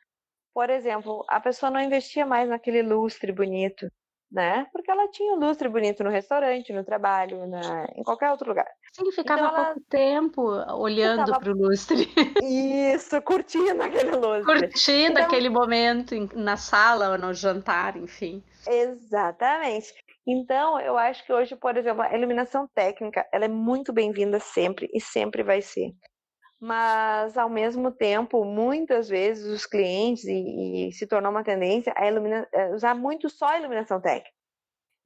Por exemplo, a pessoa não investia mais naquele lustre bonito, né? Porque ela tinha um lustre bonito no restaurante, no trabalho, na... em qualquer outro lugar. Sim, ficava então, ela... pouco tempo olhando para o lustre. (laughs) Isso, curtindo aquele lustre. Curtindo então... aquele momento na sala ou no jantar, enfim. Exatamente. Então, eu acho que hoje, por exemplo, a iluminação técnica, ela é muito bem-vinda sempre e sempre vai ser mas ao mesmo tempo, muitas vezes os clientes, e, e se tornou uma tendência, a é, usar muito só a iluminação técnica.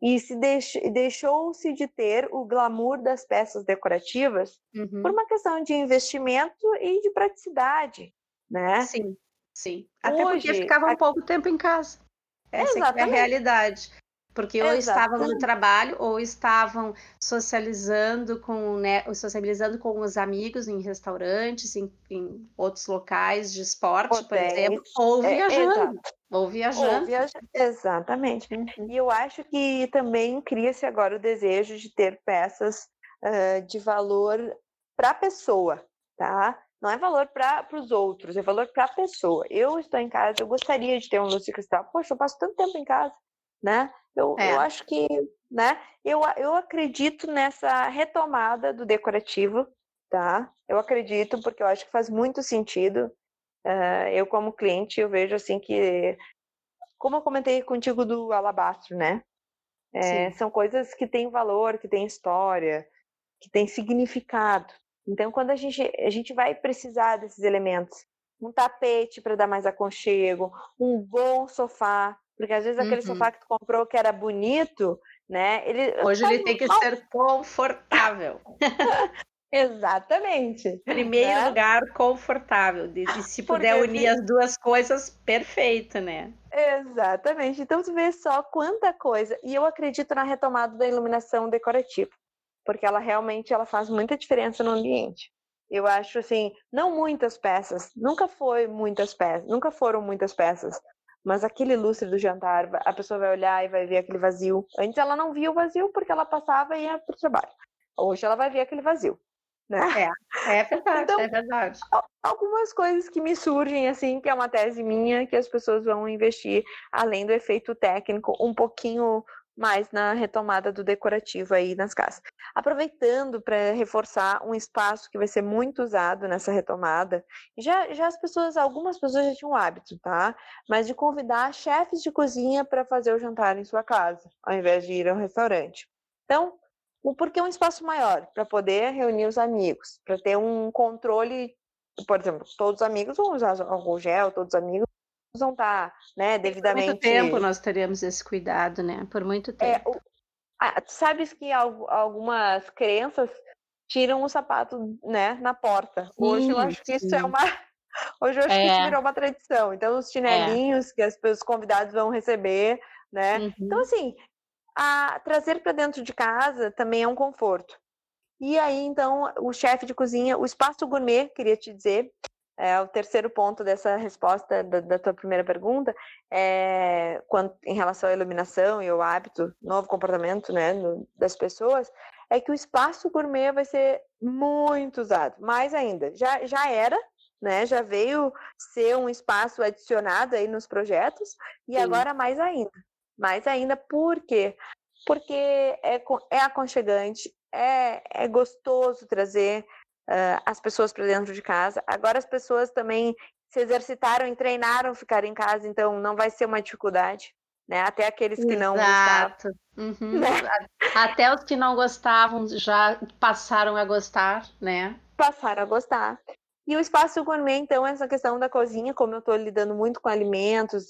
E se deix, deixou-se de ter o glamour das peças decorativas uhum. por uma questão de investimento e de praticidade, né? Sim, sim. Até Hoje, porque ficava um a... pouco tempo em casa. Essa é a realidade. Porque ou estavam no trabalho ou estavam socializando com, né, socializando com os amigos em restaurantes, em, em outros locais de esporte, por exemplo, ou é, viajando. É, ou viajando. Ou viaja... Exatamente. Uhum. E eu acho que também cria-se agora o desejo de ter peças uh, de valor para a pessoa, tá? Não é valor para os outros, é valor para a pessoa. Eu estou em casa, eu gostaria de ter um lúcio cristal. Poxa, eu passo tanto tempo em casa, né? Eu, é. eu acho que, né? Eu, eu acredito nessa retomada do decorativo, tá? Eu acredito porque eu acho que faz muito sentido. Uh, eu como cliente eu vejo assim que, como eu comentei contigo do alabastro, né? É, são coisas que têm valor, que têm história, que têm significado. Então, quando a gente, a gente vai precisar desses elementos, um tapete para dar mais aconchego, um bom sofá, porque às vezes aquele uhum. sofá que tu comprou que era bonito, né? Ele Hoje ele tem que mal... ser confortável. (laughs) Exatamente. Primeiro né? lugar, confortável. E se puder Porque, unir as duas coisas, perfeito, né? Exatamente. Então, tu vê só quanta coisa. E eu acredito na retomada da iluminação decorativa. Porque ela realmente ela faz muita diferença no ambiente. Eu acho assim, não muitas peças, nunca foi muitas peças, nunca foram muitas peças, mas aquele lustre do jantar, a pessoa vai olhar e vai ver aquele vazio. Antes ela não via o vazio porque ela passava e ia para o trabalho. Hoje ela vai ver aquele vazio. Né? É, é verdade, (laughs) então, é verdade. Algumas coisas que me surgem, assim, que é uma tese minha, que as pessoas vão investir, além do efeito técnico, um pouquinho mais na retomada do decorativo aí nas casas. Aproveitando para reforçar um espaço que vai ser muito usado nessa retomada, já, já as pessoas, algumas pessoas já tinham o hábito, tá? Mas de convidar chefes de cozinha para fazer o jantar em sua casa, ao invés de ir ao restaurante. Então, por que um espaço maior? Para poder reunir os amigos, para ter um controle, por exemplo, todos os amigos vão usar algum gel, todos os amigos vão estar, tá, né, devidamente... Por muito tempo nós teríamos esse cuidado, né? Por muito é, tempo. É, o... ah, tu sabes que algumas crenças tiram o sapato, né, na porta. Sim, Hoje eu acho que sim. isso é uma... (laughs) Hoje eu acho é. que isso virou uma tradição. Então, os chinelinhos é. que as, os convidados vão receber, né? Uhum. Então, assim, a, trazer para dentro de casa também é um conforto. E aí, então, o chefe de cozinha, o espaço gourmet, queria te dizer, é, o terceiro ponto dessa resposta da, da tua primeira pergunta é em relação à iluminação e ao hábito, novo comportamento né, no, das pessoas, é que o espaço gourmet vai ser muito usado, mais ainda. Já, já era, né, já veio ser um espaço adicionado aí nos projetos, e Sim. agora mais ainda. Mais ainda por quê? Porque é, é aconchegante, é, é gostoso trazer uh, as pessoas para dentro de casa. Agora as pessoas também se exercitaram e treinaram ficar em casa, então não vai ser uma dificuldade. Né? Até aqueles que não gostavam. Uhum. Né? Até os que não gostavam já passaram a gostar, né? Passaram a gostar. E o espaço gourmet, então, essa questão da cozinha, como eu estou lidando muito com alimentos,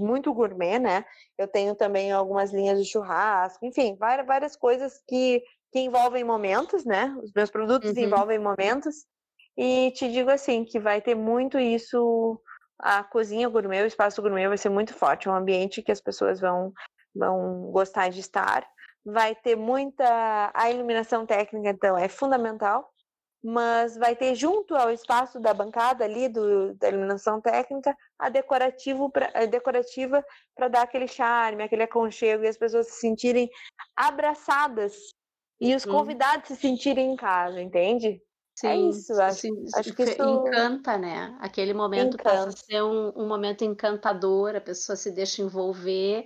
muito gourmet, né? Eu tenho também algumas linhas de churrasco, enfim, várias, várias coisas que que envolvem momentos, né? Os meus produtos uhum. envolvem momentos. E te digo assim, que vai ter muito isso, a cozinha gourmet, o espaço gourmet vai ser muito forte, é um ambiente que as pessoas vão, vão gostar de estar. Vai ter muita. A iluminação técnica, então, é fundamental, mas vai ter junto ao espaço da bancada ali, do, da iluminação técnica, a, decorativo pra, a decorativa para dar aquele charme, aquele aconchego e as pessoas se sentirem abraçadas e os hum. convidados se sentirem em casa, entende? É Sim, é isso, acho, sim, acho que isso encanta, né? Aquele momento encanta. passa a ser um, um momento encantador, a pessoa se deixa envolver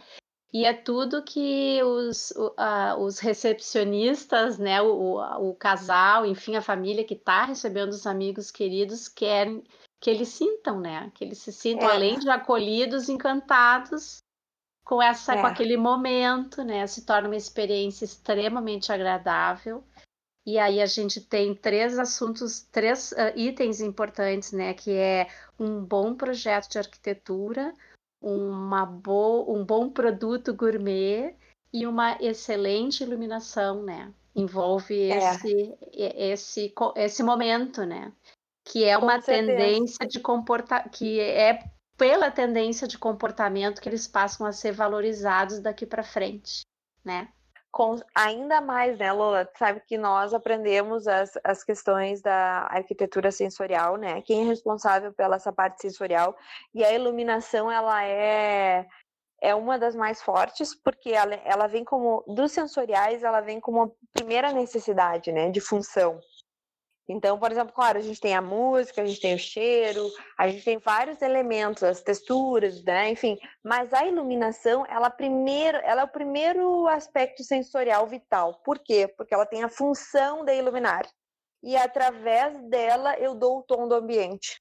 e é tudo que os, uh, os recepcionistas, né, o, o, casal, enfim, a família que está recebendo os amigos queridos querem que eles sintam, né? Que eles se sintam, é. além de acolhidos, encantados com essa, é. com aquele momento, né? Se torna uma experiência extremamente agradável. E aí a gente tem três assuntos, três uh, itens importantes, né? Que é um bom projeto de arquitetura, uma bo um bom produto gourmet e uma excelente iluminação, né? Envolve é. esse, esse, esse momento, né? Que é uma tendência de comportar, que é pela tendência de comportamento que eles passam a ser valorizados daqui para frente, né? Com, ainda mais, né, Lola? Sabe que nós aprendemos as, as questões da arquitetura sensorial, né? Quem é responsável pela essa parte sensorial e a iluminação, ela é é uma das mais fortes porque ela, ela vem como dos sensoriais, ela vem como a primeira necessidade, né, de função. Então, por exemplo, claro, a gente tem a música, a gente tem o cheiro, a gente tem vários elementos, as texturas, né? Enfim, mas a iluminação, ela primeiro, ela é o primeiro aspecto sensorial vital. Por quê? Porque ela tem a função de iluminar. E através dela eu dou o tom do ambiente.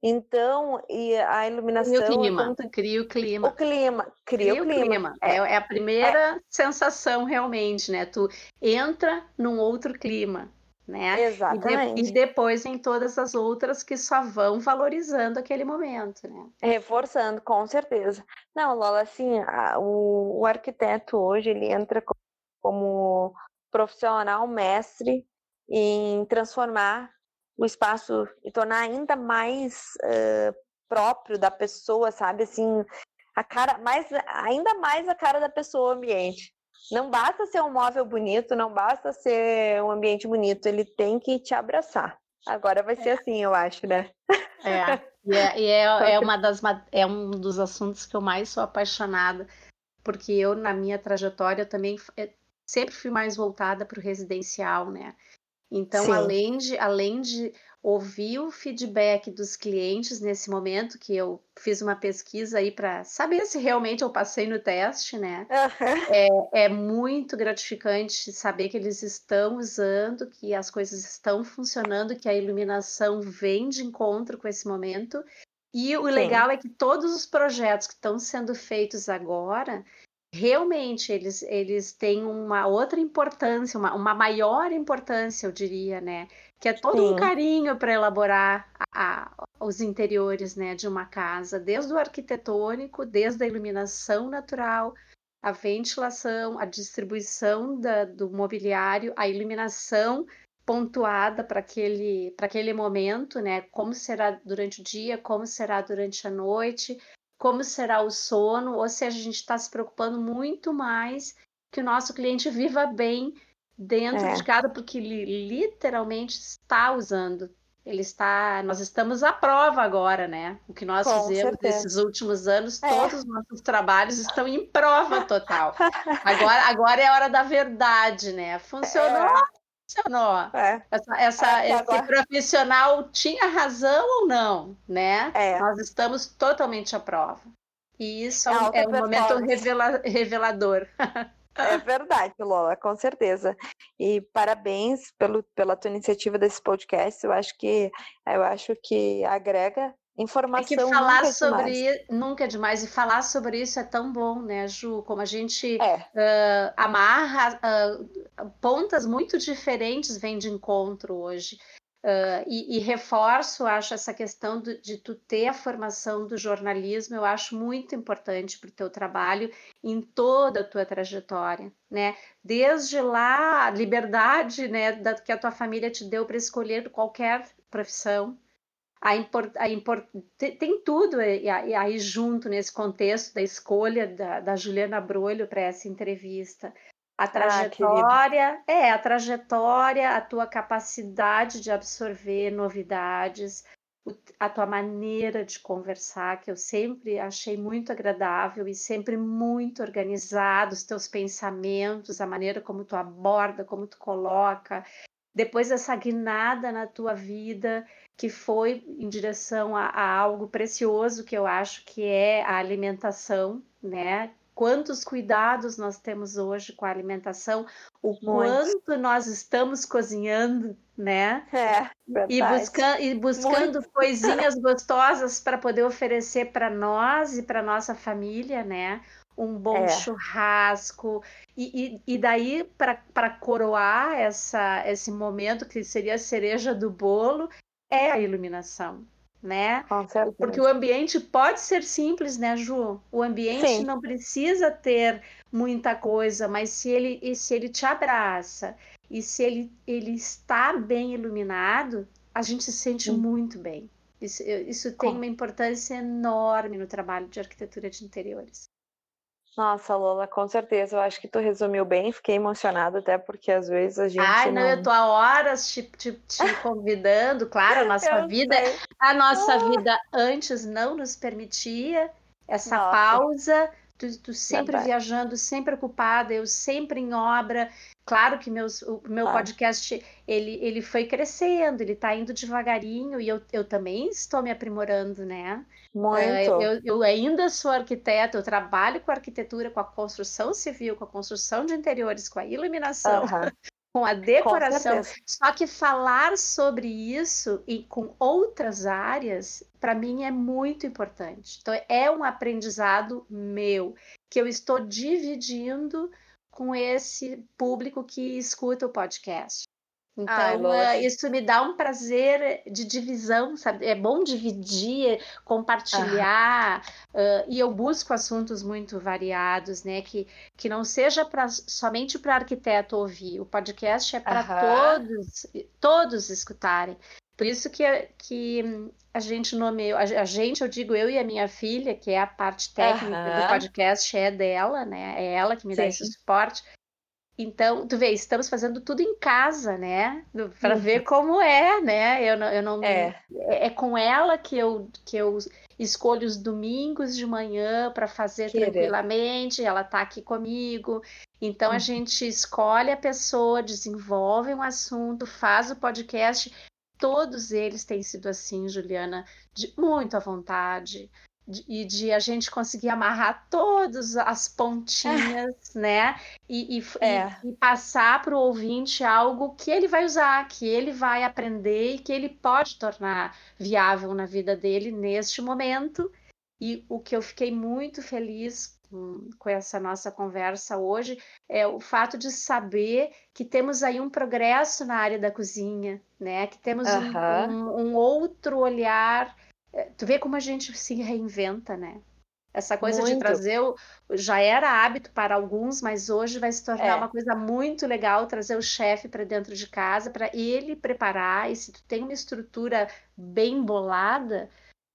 Então, e a iluminação. Cria o clima. Tanto... Cria o clima. O clima. Cria, cria o clima. clima. É. é, a primeira é. sensação, realmente, né? Tu entra num outro clima né? Exatamente. E, de, e, depois em todas as outras que só vão valorizando aquele momento, né? Reforçando, com certeza. Não, Lola, assim, a, o, o arquiteto hoje ele entra como profissional mestre em transformar o espaço e tornar ainda mais uh, próprio da pessoa, sabe? Assim, a cara, mais, ainda mais a cara da pessoa, o ambiente. Não basta ser um móvel bonito, não basta ser um ambiente bonito, ele tem que te abraçar. Agora vai ser é. assim, eu acho, né? É, e é, e é, é, uma das, é um dos assuntos que eu mais sou apaixonada, porque eu, na minha trajetória, também é, sempre fui mais voltada para o residencial, né? Então, além de, além de ouvir o feedback dos clientes nesse momento, que eu fiz uma pesquisa aí para saber se realmente eu passei no teste, né? Uhum. É, é muito gratificante saber que eles estão usando, que as coisas estão funcionando, que a iluminação vem de encontro com esse momento. E o Sim. legal é que todos os projetos que estão sendo feitos agora, realmente eles, eles têm uma outra importância, uma, uma maior importância, eu diria, né? Que é todo Sim. um carinho para elaborar a, a, os interiores né, de uma casa, desde o arquitetônico, desde a iluminação natural, a ventilação, a distribuição da, do mobiliário, a iluminação pontuada para aquele, aquele momento, né? Como será durante o dia, como será durante a noite, como será o sono, ou seja, a gente está se preocupando muito mais que o nosso cliente (laughs) viva bem dentro é. de casa, porque ele literalmente está usando. Ele está, nós estamos à prova agora, né? O que nós Com fizemos certeza. nesses últimos anos, é. todos os nossos trabalhos estão em prova total. Agora, agora é a hora da verdade, né? Funcionou, é. funcionou. É. Essa, essa esse agora... profissional tinha razão ou não, né? É. Nós estamos totalmente à prova. E isso é, é um momento revela, revelador. (laughs) É verdade, Lola, com certeza. E parabéns pelo, pela tua iniciativa desse podcast. Eu acho que eu acho que agrega informação. É que falar nunca é sobre nunca é demais e falar sobre isso é tão bom, né, Ju? Como a gente é. uh, amarra uh, pontas muito diferentes vem de encontro hoje. Uh, e, e, reforço, acho, essa questão de, de, tu ter a formação do jornalismo, eu acho muito importante para o teu trabalho em toda a tua trajetória, né? Desde lá, a liberdade né, da, que a tua família te deu para escolher qualquer profissão, a import, a import, tem, tem tudo aí, aí, junto nesse contexto da escolha da, da Juliana Brolho para essa entrevista. A ah, trajetória, ah, é, a trajetória, a tua capacidade de absorver novidades, a tua maneira de conversar, que eu sempre achei muito agradável e sempre muito organizado, os teus pensamentos, a maneira como tu aborda, como tu coloca. Depois dessa guinada na tua vida, que foi em direção a, a algo precioso que eu acho que é a alimentação, né? Quantos cuidados nós temos hoje com a alimentação, o Muito. quanto nós estamos cozinhando, né? É, e, busca e buscando Muito. coisinhas gostosas para poder oferecer para nós e para nossa família, né? Um bom é. churrasco. E, e, e daí, para coroar essa, esse momento que seria a cereja do bolo, é a iluminação né? Porque o ambiente pode ser simples, né, Ju? O ambiente Sim. não precisa ter muita coisa, mas se ele, se ele te abraça e se ele, ele está bem iluminado, a gente se sente muito bem. Isso, isso tem uma importância enorme no trabalho de arquitetura de interiores. Nossa, Lola, com certeza. Eu acho que tu resumiu bem. Fiquei emocionada até porque às vezes a gente. Ai, não, não... eu tô há horas te, te, te (laughs) convidando. Claro, a nossa vida, sei. a nossa ah. vida antes não nos permitia essa nossa. pausa. Tu, tu sempre Verdade. viajando, sempre ocupada, eu sempre em obra. Claro que meus, o meu claro. podcast ele, ele foi crescendo, ele está indo devagarinho e eu, eu também estou me aprimorando, né? Muito. Eu, eu, ainda sou arquiteta, eu trabalho com arquitetura, com a construção civil, com a construção de interiores, com a iluminação, uhum. (laughs) com a decoração. Com Só que falar sobre isso e com outras áreas, para mim é muito importante. Então é um aprendizado meu que eu estou dividindo com esse público que escuta o podcast. Então, Ai, isso me dá um prazer de divisão, sabe? É bom dividir, compartilhar, uh, e eu busco assuntos muito variados, né? Que, que não seja pra, somente para arquiteto ouvir. O podcast é para todos, todos escutarem. Por isso que, que a gente nomeou, a, a, gente, eu digo eu e a minha filha, que é a parte técnica do podcast, é dela, né? É ela que me Sim. dá esse suporte. Então, tu vê, estamos fazendo tudo em casa, né? Para uhum. ver como é, né? Eu não, eu não é. é. é com ela que eu que eu escolho os domingos de manhã para fazer Querer. tranquilamente. Ela está aqui comigo. Então uhum. a gente escolhe a pessoa, desenvolve um assunto, faz o podcast. Todos eles têm sido assim, Juliana, de muito à vontade e de a gente conseguir amarrar todas as pontinhas, (laughs) né? E, e, é. e, e passar para o ouvinte algo que ele vai usar, que ele vai aprender e que ele pode tornar viável na vida dele neste momento. E o que eu fiquei muito feliz com, essa nossa conversa hoje é o fato de saber que temos aí um progresso na área da cozinha, né? Que temos uhum. um, um, um outro olhar é, tu vê como a gente se reinventa, né? Essa coisa muito. de trazer o, já era hábito para alguns, mas hoje vai se tornar é. uma coisa muito legal trazer o chefe para dentro de casa para ele preparar. E se tu tem uma estrutura bem bolada,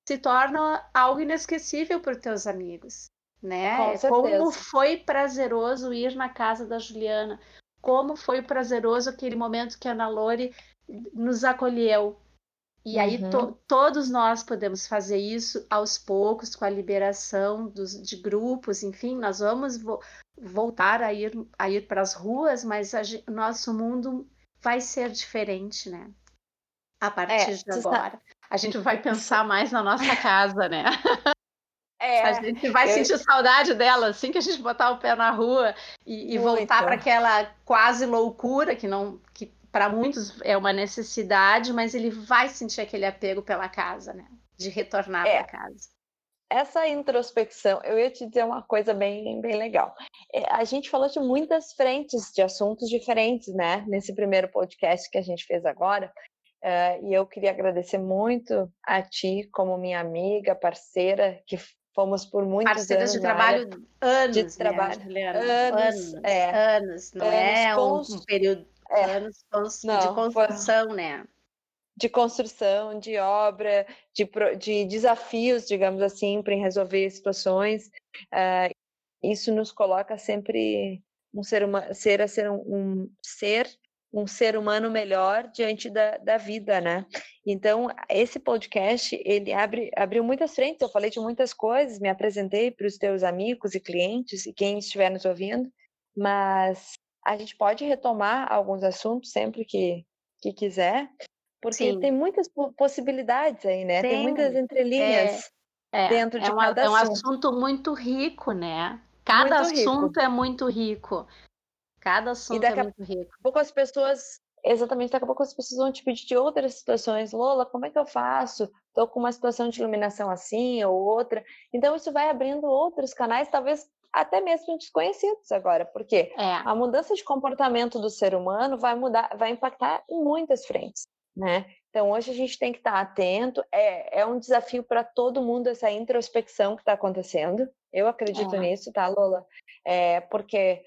se torna algo inesquecível para os teus amigos, né? Com Como foi prazeroso ir na casa da Juliana. Como foi prazeroso aquele momento que a Ana Lore nos acolheu, e aí to, uhum. todos nós podemos fazer isso aos poucos, com a liberação dos, de grupos, enfim, nós vamos vo, voltar a ir, a ir para as ruas, mas o nosso mundo vai ser diferente, né? A partir é, de agora. A gente (laughs) vai pensar mais na nossa casa, né? (laughs) É, a gente vai eu... sentir saudade dela assim que a gente botar o pé na rua e, e voltar para aquela quase loucura que não que para muitos é uma necessidade, mas ele vai sentir aquele apego pela casa, né? De retornar é. para casa. Essa introspecção, eu ia te dizer uma coisa bem, bem legal. É, a gente falou de muitas frentes de assuntos diferentes, né? Nesse primeiro podcast que a gente fez agora. Uh, e eu queria agradecer muito a ti, como minha amiga, parceira, que fomos por muitos Parceiras anos. de trabalho, anos, de trabalho, né, anos, anos, é, anos, não anos, é um, um período é. anos Não, de construção, foi... né? De construção, de obra, de, de desafios, digamos assim, para resolver situações. Uh, isso nos coloca sempre um ser, uma, ser a ser um, um ser um ser humano melhor diante da, da vida, né? Então, esse podcast, ele abre, abriu muitas frentes, eu falei de muitas coisas, me apresentei para os teus amigos e clientes e quem estiver nos ouvindo, mas a gente pode retomar alguns assuntos sempre que, que quiser, porque Sim. tem muitas possibilidades aí, né? Tem, tem muitas entrelinhas é, é, dentro de é cada assunto. É um assunto muito rico, né? Cada muito assunto rico. é muito rico. Cada assunto é muito rico. Daqui a pouco as pessoas, exatamente, daqui a pouco as pessoas vão te pedir de outras situações. Lola, como é que eu faço? Estou com uma situação de iluminação assim ou outra. Então, isso vai abrindo outros canais, talvez até mesmo desconhecidos agora, porque é. a mudança de comportamento do ser humano vai mudar, vai impactar em muitas frentes, né? Então hoje a gente tem que estar atento. É, é um desafio para todo mundo essa introspecção que está acontecendo. Eu acredito é. nisso, tá, Lola? É, porque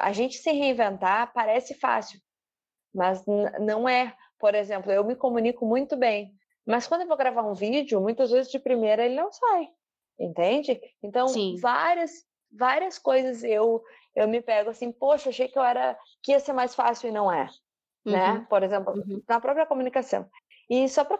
a gente se reinventar parece fácil, mas não é. Por exemplo, eu me comunico muito bem, mas quando eu vou gravar um vídeo, muitas vezes de primeira ele não sai, entende? Então, Sim. várias várias coisas eu eu me pego assim, poxa, achei que eu era que ia ser mais fácil e não é, né? uhum. né? Por exemplo, uhum. na própria comunicação. E só para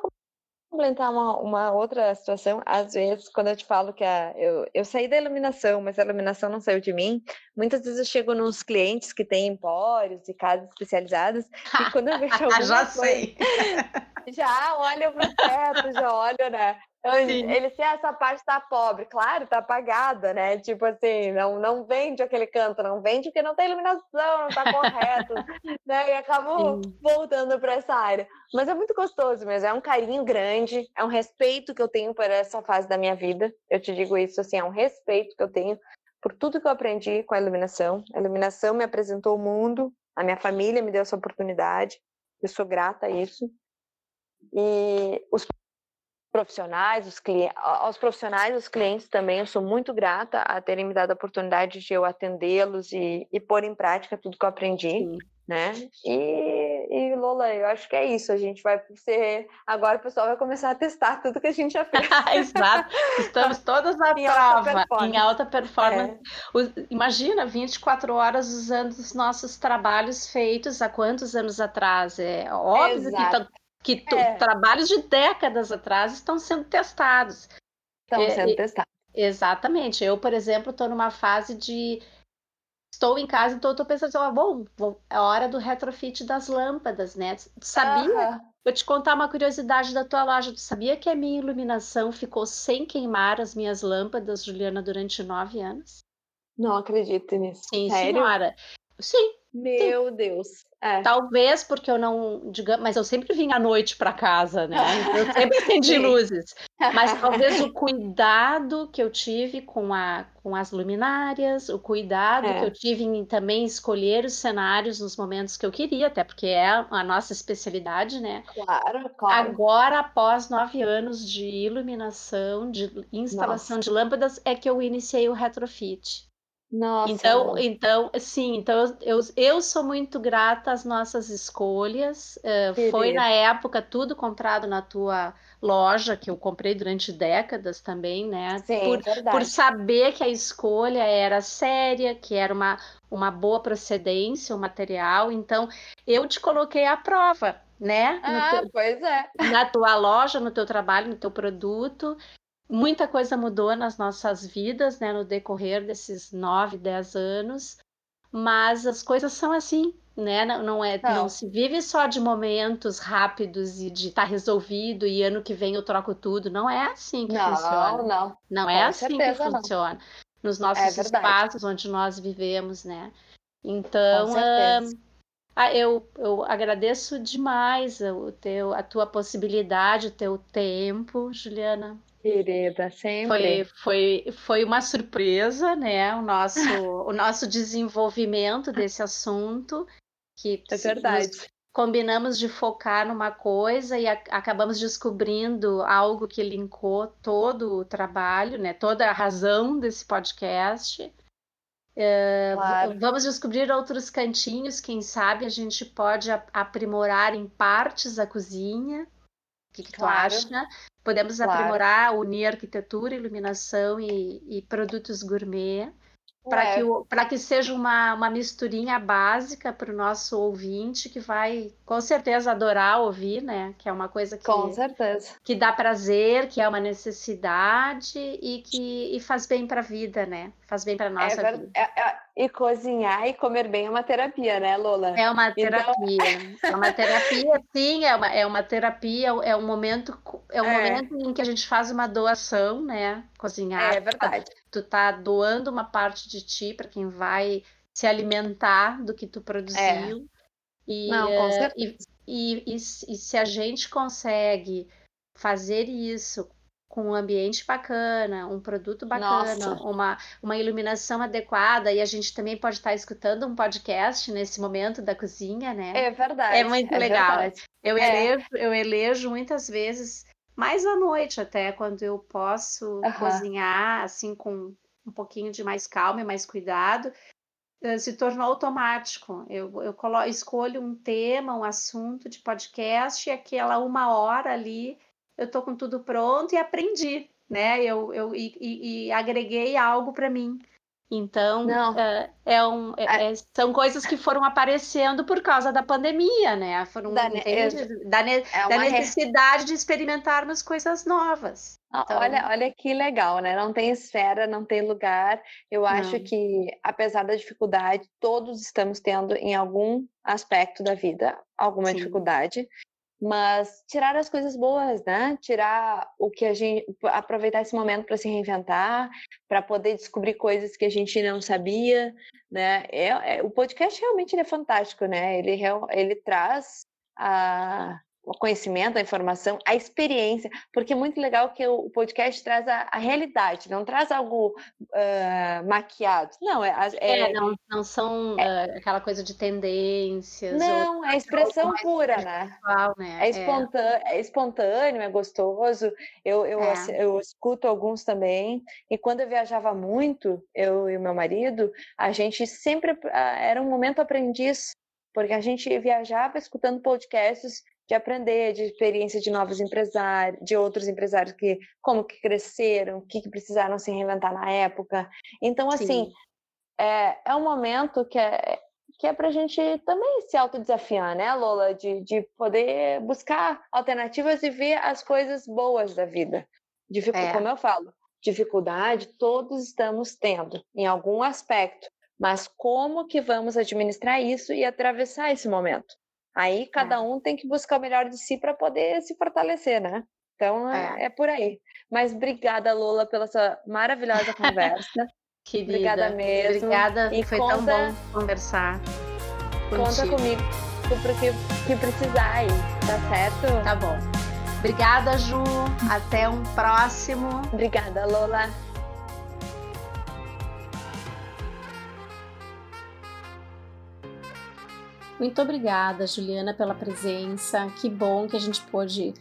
complementar uma, uma, outra situação, às vezes, quando eu te falo que a, eu, eu saí da iluminação, mas a iluminação não saiu de mim, muitas vezes eu chego nos clientes que têm empórios e casas especializadas, e quando eu vejo (laughs) alguma já sei. (laughs) já olho para o teto, já olho, né? Sim. Ele se essa parte tá pobre, claro, tá apagada, né? Tipo assim, não, não vende aquele canto, não vende porque não tem iluminação, não tá correto, (laughs) né? E acabo Sim. voltando para essa área. Mas é muito gostoso mesmo, é um carinho grande, é um respeito que eu tenho por essa fase da minha vida. Eu te digo isso assim, é um respeito que eu tenho por tudo que eu aprendi com a iluminação. A iluminação me apresentou o mundo, a minha família me deu essa oportunidade. Eu sou grata a isso. E os profissionais, os clientes, aos profissionais, os clientes também, eu sou muito grata a terem me dado a oportunidade de eu atendê-los e, e pôr em prática tudo que eu aprendi, Sim. né? E, e, Lola, eu acho que é isso, a gente vai ser, agora o pessoal vai começar a testar tudo que a gente já fez. (laughs) Exato, estamos (laughs) todas na em prova, alta em alta performance. É. Imagina, 24 horas usando os nossos trabalhos feitos há quantos anos atrás? É óbvio Exato. que que é. trabalhos de décadas atrás estão sendo testados. Estão é, sendo testados. Exatamente. Eu, por exemplo, estou numa fase de estou em casa, então estou pensando, assim, bom, bom, é hora do retrofit das lâmpadas, né? sabia? Uhum. Vou te contar uma curiosidade da tua loja. Tu sabia que a minha iluminação ficou sem queimar as minhas lâmpadas, Juliana, durante nove anos? Não acredito nisso. Sim, Sério? senhora. Sim. Meu Sim. Deus. É. Talvez porque eu não, digamos, mas eu sempre vim à noite para casa, né? Eu sempre (laughs) acendi luzes. Mas (laughs) talvez o cuidado que eu tive com, a, com as luminárias, o cuidado é. que eu tive em também escolher os cenários nos momentos que eu queria, até porque é a nossa especialidade, né? Claro, claro. Agora, após nove anos de iluminação, de instalação nossa. de lâmpadas, é que eu iniciei o retrofit. Nossa. Então, então, sim, então eu, eu sou muito grata às nossas escolhas. Uh, foi na época tudo comprado na tua loja, que eu comprei durante décadas também, né? Sim, por, verdade. por saber que a escolha era séria, que era uma, uma boa procedência, o material. Então, eu te coloquei à prova, né? Ah, teu, pois é. Na tua loja, no teu trabalho, no teu produto. Muita coisa mudou nas nossas vidas, né, no decorrer desses nove, dez anos, mas as coisas são assim, né? Não, não é, não. não se vive só de momentos rápidos e de estar tá resolvido e ano que vem eu troco tudo. Não é assim que não, funciona. Não, não. Não é assim que funciona. Nos nossos é espaços onde nós vivemos, né? Então, ah, eu, eu agradeço demais o teu, a tua possibilidade, o teu tempo, Juliana. Querida, sempre. Foi, foi, foi uma surpresa, né? O nosso, o nosso desenvolvimento desse assunto. Que é verdade. Combinamos de focar numa coisa e a, acabamos descobrindo algo que linkou todo o trabalho, né? Toda a razão desse podcast. É, claro. Vamos descobrir outros cantinhos, quem sabe a gente pode aprimorar em partes a cozinha. O que, que claro. tu acha? Podemos claro. aprimorar, unir arquitetura, iluminação e, e produtos gourmet. Para que, que seja uma, uma misturinha básica para o nosso ouvinte que vai com certeza adorar ouvir, né? Que é uma coisa que, com certeza. que dá prazer, que é uma necessidade e que e faz bem para a vida, né? Faz bem para nossa é, vida. É, é, e cozinhar e comer bem é uma terapia, né, Lola? É uma então terapia. Então... É uma terapia, (laughs) sim, é uma, é uma terapia, é um momento, é um é. momento em que a gente faz uma doação, né? Cozinhar. É verdade. Tu tá doando uma parte de ti para quem vai se alimentar do que tu produziu. É. E, Não, com certeza. E, e, e, e se a gente consegue fazer isso com um ambiente bacana, um produto bacana, uma, uma iluminação adequada, e a gente também pode estar escutando um podcast nesse momento da cozinha, né? É verdade. É muito é legal. Verdade. Eu, é. elejo, eu elejo muitas vezes, mais à noite até, quando eu posso cozinhar, assim, com um pouquinho de mais calma e mais cuidado, eh, se tornou automático. Eu, eu colo, escolho um tema, um assunto de podcast, e aquela uma hora ali eu tô com tudo pronto e aprendi, né? Eu, eu e, e, e agreguei algo para mim. Então, é, é um, é, é, são coisas que foram aparecendo por causa da pandemia, né? Foram, da, entende, da, ne é da necessidade re... de experimentarmos coisas novas. Então... Olha, olha que legal, né? Não tem esfera, não tem lugar. Eu acho não. que, apesar da dificuldade, todos estamos tendo em algum aspecto da vida alguma Sim. dificuldade mas tirar as coisas boas, né? Tirar o que a gente aproveitar esse momento para se reinventar, para poder descobrir coisas que a gente não sabia, né? É, é, o podcast realmente é fantástico, né? Ele ele traz a o conhecimento, a informação, a experiência, porque é muito legal que o podcast traz a, a realidade, não traz algo uh, maquiado. Não, é, é, é, não, não são é, uh, aquela coisa de tendências. Não, é expressão pura, né? né? É, espontâneo, é. espontâneo, é gostoso. Eu, eu, é. eu escuto alguns também, e quando eu viajava muito, eu e o meu marido, a gente sempre uh, era um momento aprendiz porque a gente viajava escutando podcasts de aprender, de experiência de novos empresários, de outros empresários que como que cresceram, o que, que precisaram se reinventar na época. Então, assim, é, é um momento que é, que é para a gente também se autodesafiar, né, Lola? De, de poder buscar alternativas e ver as coisas boas da vida. Dificu é. Como eu falo, dificuldade todos estamos tendo em algum aspecto, mas como que vamos administrar isso e atravessar esse momento? Aí cada é. um tem que buscar o melhor de si para poder se fortalecer, né? Então é. é. é. por aí. Mas obrigada, Lula, pela sua maravilhosa conversa. (laughs) Querida, obrigada mesmo. Obrigada, e foi conta, tão bom conversar. Conta contigo. comigo para que, que precisar aí, tá certo? Tá bom. Obrigada, Ju. Até um próximo. Obrigada, Lola. Muito obrigada, Juliana, pela presença. Que bom que a gente pôde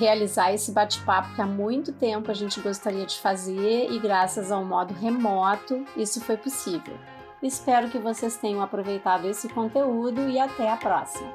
realizar esse bate-papo que há muito tempo a gente gostaria de fazer e graças ao modo remoto isso foi possível. Espero que vocês tenham aproveitado esse conteúdo e até a próxima!